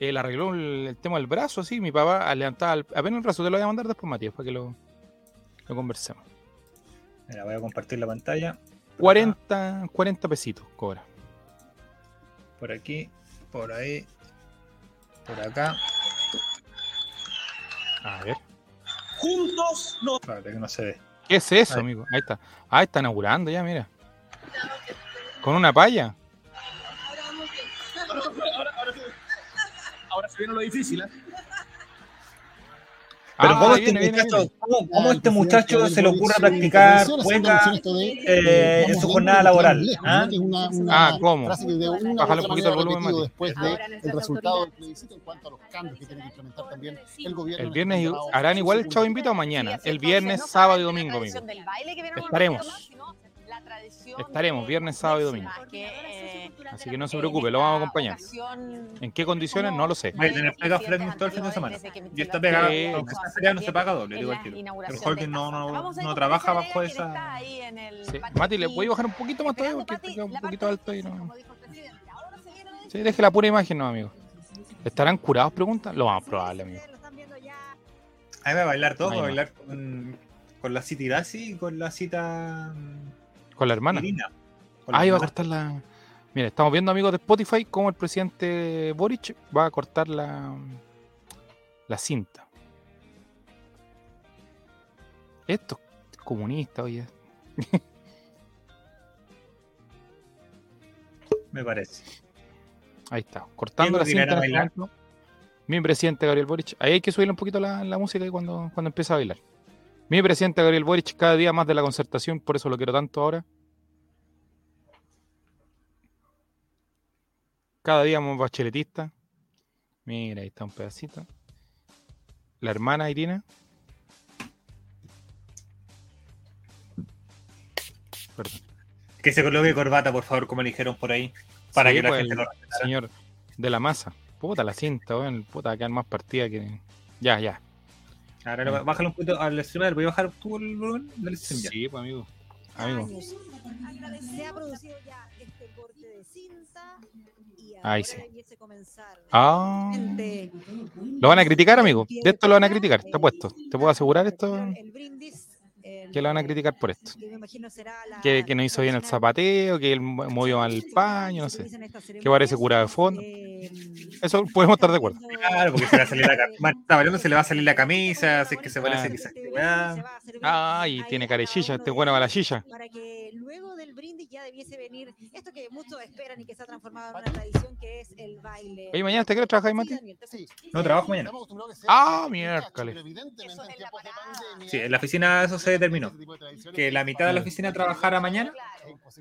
eh, le arregló el, el tema del brazo, así. Mi papá al levantar el- apenas el brazo, te lo voy a mandar después, Matías, para que lo, lo conversemos. Mira, voy a compartir la pantalla. 40, 40 pesitos cobra. Por aquí, por ahí, por acá. A ver. Juntos no. Espérate que no se ve. ¿Qué es eso, Ahí. amigo? Ahí está. Ah, está inaugurando ya, mira. Con una palla. Se viene lo difícil, ¿eh? Pero Ah, ¿cómo este viene, muchacho, viene. cómo, cómo al este muchacho se le ocurre practicar juega de, eh, en su jornada laboral? ¿ah? Ah, ¿cómo? de Bájale un poquito el volumen, después del nuestras resultado del autoridades. plebiscito en cuanto a los cambios que tiene que implementar también el gobierno. El viernes harán igual el chavo invito o mañana. El viernes, sábado y domingo, amigo. Estaremos. Estaremos viernes, sábado y domingo. Así que no se preocupe, lo vamos a acompañar. ¿En qué condiciones? No lo sé. Va a tener pega Fleming todo el fin de semana. Y esta pega, aunque sea feriado, no se paga doble, digo el tiro. El Holden no, no, no trabaja bajo esa. Sí. Mati, ¿le voy a bajar un poquito más todavía? Porque está un poquito alto y no. Sí, deje la pura imagen, no, amigo. ¿Estarán curados? Preguntan. Lo más probable, amigo. A mí me va a bailar todo, va a bailar con, con la cita Irasi y con la cita mm, Con la hermana. Irina. Con la a cortar la. Mira, estamos viendo, amigos de Spotify, cómo el presidente Boric va a cortar la. la cinta. Esto es comunista, oye. [LAUGHS] Me parece. Ahí está, cortando la ¿Quién lo cinta. este. Mi presidente Gabriel Boric. Ahí hay que subirle un poquito la, la música cuando, cuando empieza a bailar. Mi presidente Gabriel Boric, cada día más de la concertación, por eso lo quiero tanto ahora. Cada día más bacheletista. Mira, ahí está un pedacito. La hermana Irina. Perdón. Que se coloque corbata, por favor, como dijeron por ahí. Para Sí, que la pues, gente el lo respetara. señor de la masa. Puta la cinta, weón. Puta, va a quedar más partida que. Ya, ya. Ahora lo- bájalo un poquito al streamer. ¿Voy a bajar tú el volumen del stream ya? Sí, pues amigo. Amigo. Se ha producido ya este corte de cinta y Ahí sí. comenzar Ah. Lo van a criticar, amigo. De esto lo van a criticar, está puesto. Te puedo asegurar esto, el brindis, el- que lo van a criticar por esto. que me imagino será la Que, que no hizo bien el zapateo, que él mo- movió mal el paño, no sé. Que parece curado de fondo. Eh, Eso podemos estar de acuerdo. estamos Claro, porque se le va a salir la camisa. [LAUGHS] Se le va a salir la camisa, así que se parece quizás servir Ah, y tiene carechilla, este bueno va la chilla. Para que luego del brindis ya debiese venir esto que muchos esperan y que se ha transformado en una tradición que es el baile. Oye, mañana te quiero trabajar, Mati. Sí. No trabajo mañana. Ah, miércoles. la Sí, en la oficina eso se determinó. Este Que la mitad de la oficina trabajara mañana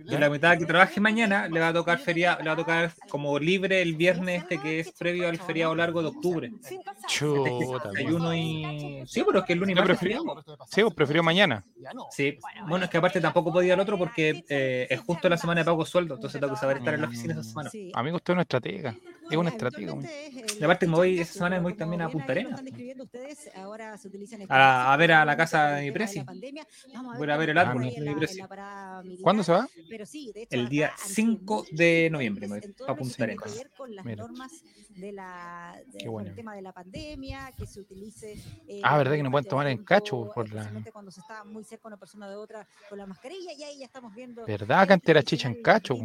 y la mitad que trabaje mañana le va a tocar feria, le va a tocar como libre el viernes este que es previo al feriado largo de octubre. Chuta, uno y. Sí, pero es que el lunes preferí- feriado. Sí, pues prefirió mañana. Ya no. Sí, bueno, es que aparte tampoco podía el otro porque eh, es justo la semana de pago sueldo, entonces tengo que saber estar en la oficina esa semana. Amigo, usted es una estratega. Es una Bueno, estratega. weón. habitualmente es el Y aparte me voy esa semana, me voy también a Punta Arenas. A a ver a la casa de mi presi. Voy a ver el árbol de mi presi. ¿Cuándo se va? Pero sí, de hecho, El día acá han 5 sido de noviembre me voy a Punta Arenas. Mira. Qué bueno. el tema de la pandemia, que se utilice. eh, Ah, ¿verdad que no pueden tomar en cacho por la- especialmente cuando se está muy cerca una persona de otra con la mascarilla, y ahí ya estamos viendo. ¿Verdad el que antes era chicha en cacho?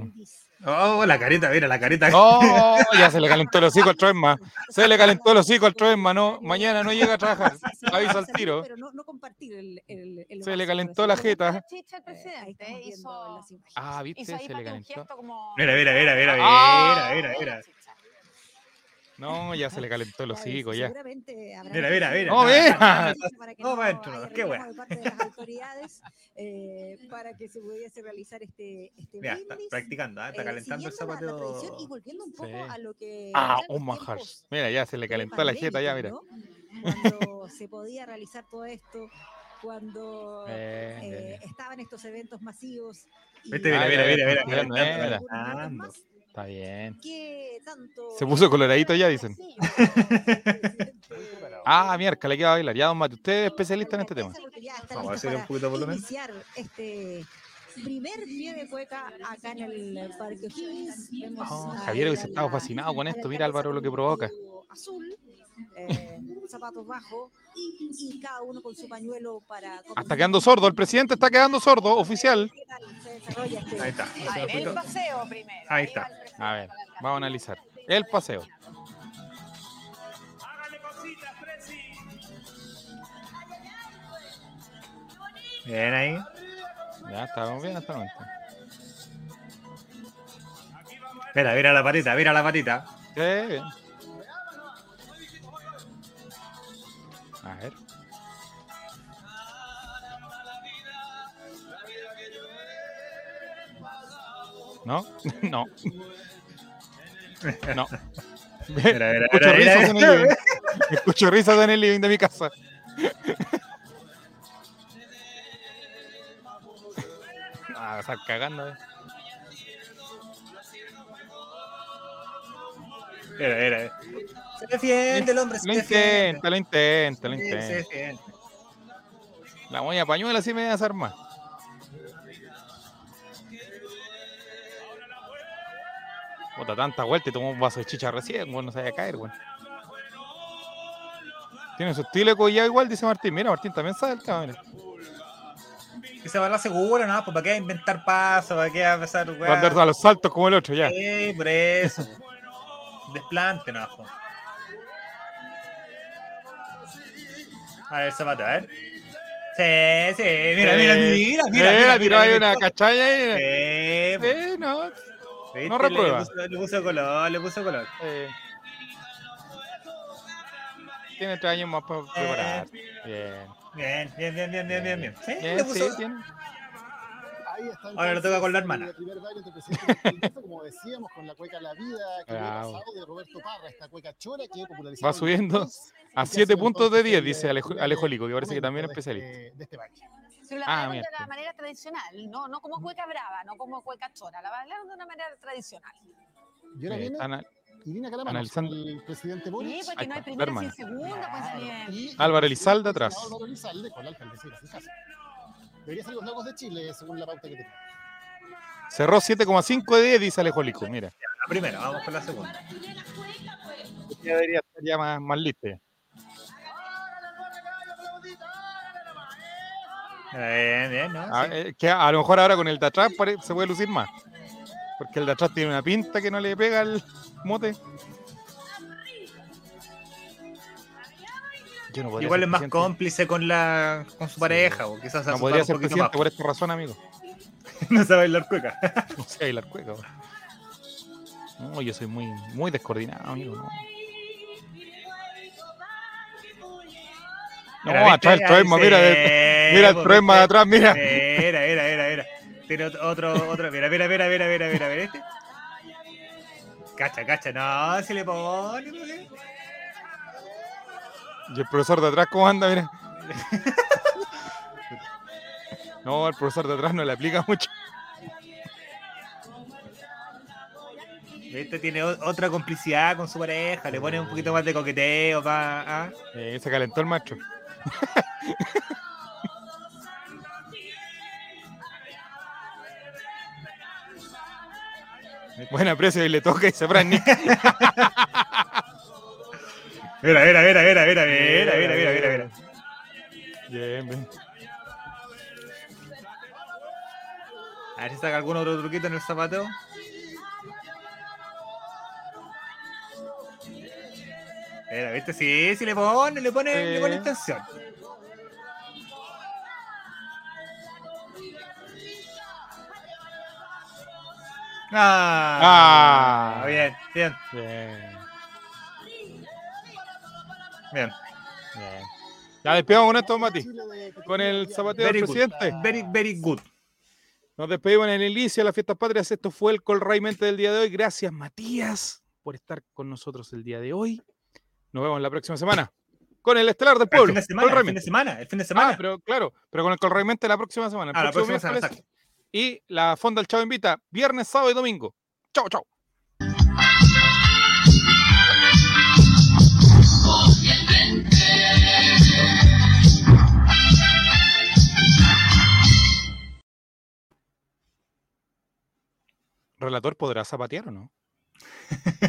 Oh, la carita, mira, la carita. ¡Oh! Ya se le calentó el hocico al Troesma. Se le calentó el hocico al Troesma. No, mañana no llega a trabajar. Aviso al tiro. Pero no, no compartir el, el, el Se le calentó la jeta. Ah, viste, se le calentó. como... Mira, mira, mira, mira, Ah. mira, mira, mira. No, ya se le calentó el hocico, ya. seguramente habrá Mira, mira, mira. ¡No, mira! No, no maestro, qué bueno. de parte de las [LAUGHS] autoridades eh, para que se pudiese realizar este, este Mira, está practicando, ¿ah? está eh, calentando el siguiendo la- la zapateo. y volviendo un poco Sí. a lo que Ah, un manjar. Mira, ya se le calentó la jeta, ya, mira. ¿no? Cuando se podía realizar todo esto, cuando eh, bien. estaban estos eventos masivos. y- Viste, mira, mira, mira, mira, Está bien. que tanto Se puso coloradito ya, dicen. [LAUGHS] Ah, mierda, le queda bailar. Ya, don Mati, usted es especialista en este tema. Vamos a hacer un poquito de volumen. Iniciar este primer pie de cueca acá en el Parque O'Higgins. Oh, Javier hubiese estado fascinado con esto. Mira, Álvaro, lo que provoca. Azul, eh, [LAUGHS] zapatos bajos y, y cada uno con su pañuelo para. Está quedando sordo, el presidente está quedando sordo, oficial. ¿Qué tal se desarrolla este- Ahí está. A Hace ver, un el paseo primero. Ahí está. A ver, vamos a analizar. El paseo. Bien ahí. Ya, estamos bien hasta el momento. Mira, mira la patita, mira la patita. Sí, bien. A ver. ¿No? [LAUGHS] No. No. Mira, mira, Escucho mira, risas en el living. Escucho risas en el living de mi casa. Estar cagando. eh. Mira, mira. Se defiende el hombre, se Lo defiende. intenta, lo intenta, lo Sí, se intenta. defiende. La moña pañuela sí me desarma. Bota tanta vuelta y tomó un vaso de chicha recién, bueno, no se vaya a caer, weón. Tiene su estilo de collado igual, dice Martín. Mira, Martín también sabe el tema, mira. Que se va a la segura, ¿no? Pues para qué inventar pasos, para qué empezar, Va a andar a los saltos como el otro, ya. Sí, por eso. Desplante, no. A ver, Zapata, a ver. Sí, sí, mira, mira, mira, mira. Mira, tiró ahí una cachalla ahí. Sí. Sí, no. No reprueba. Le puso, color, le puso color. eh. Tiene tres años más para preparar. Bien. Bien, bien, bien, bien, bien, bien, bien. Sí, Bien, le sí, puso. tiene. Ahí está Ahora le toca con la hermana. El primer baile entre presidente y presidente, como decíamos, con la cueca La Vida, que había Bravo. pasado de Roberto Parra, esta cueca chora que popularizó Va subiendo A 7 puntos de 10, dice Alejo, Alejo Lico, que parece que también es especialista. De, de este baile. Se la Ah, bailaron de la manera tradicional, no, no como cueca brava, no como cueca chora, la bailaron de una manera tradicional. Eh, Irina Calamaro, analizando. el presidente Sí, Boric. porque no hay primera sin segunda, pues bien. y Álvaro el Elizalde atrás. Álvaro Elizalde con la alcaldesa. Debería ser los lagos de Chile, según la pauta que tenemos. Cerró 7,5 de 10, dice Alejo Lico. Mira, La primera, vamos con la segunda. ya debería estar ya más, más. Bien, bien, ¿no? A, Sí. eh, que a lo mejor ahora con el de atrás se puede lucir más. Porque el de atrás tiene una pinta que no le pega al mote. Yo no podría Igual es más presidente. cómplice con la con su pareja, o quizás No podría ser presidente más. por esta razón, amigo. [LAUGHS] no sabe bailar cueca. No sé bailar cueca. No, yo soy muy, muy descoordinado, amigo. No, no atrás el Ahí truema, mira, mira el truema de atrás, mira. Tiene ot- otro, otro, mira, mira, mira, mira, mira, mira, mira, este. Cacha, cacha, no, se le pone, no. Y el profesor de atrás, ¿cómo anda? Mira. No, el profesor de atrás no le aplica mucho. Este tiene otra complicidad con su pareja, le pone un poquito más de coqueteo, pa, ah. Eh, se calentó el macho. Buena precio y le toca y se prende. [LAUGHS] Mira, mira, mira, mira, mira, mira, mira, mira, mira, mira. Bien, bien. A ver si saca algún otro truquito en el zapateo. Mira, ¿viste? Sí, sí le pone, le pone, le pone intención. Ah, Ah. bien, bien, Bien, bien. bien. Ya despedimos con esto, Mati. Con el zapateo del good. presidente. Very, very good. Nos despedimos en el inicio de las fiestas patrias. Esto fue el Colraimente del día de hoy. Gracias, Matías, por estar con nosotros el día de hoy. Nos vemos la próxima semana con el estelar del El pueblo. fin de semana, el fin de semana, el fin de semana. Ah, pero claro, pero con el Colraimente la próxima semana. El Ah, la próxima semana. Y la Fonda del Chavo invita viernes, sábado y domingo. Chao, chao. Relator, ¿podrá zapatear o no? [LAUGHS]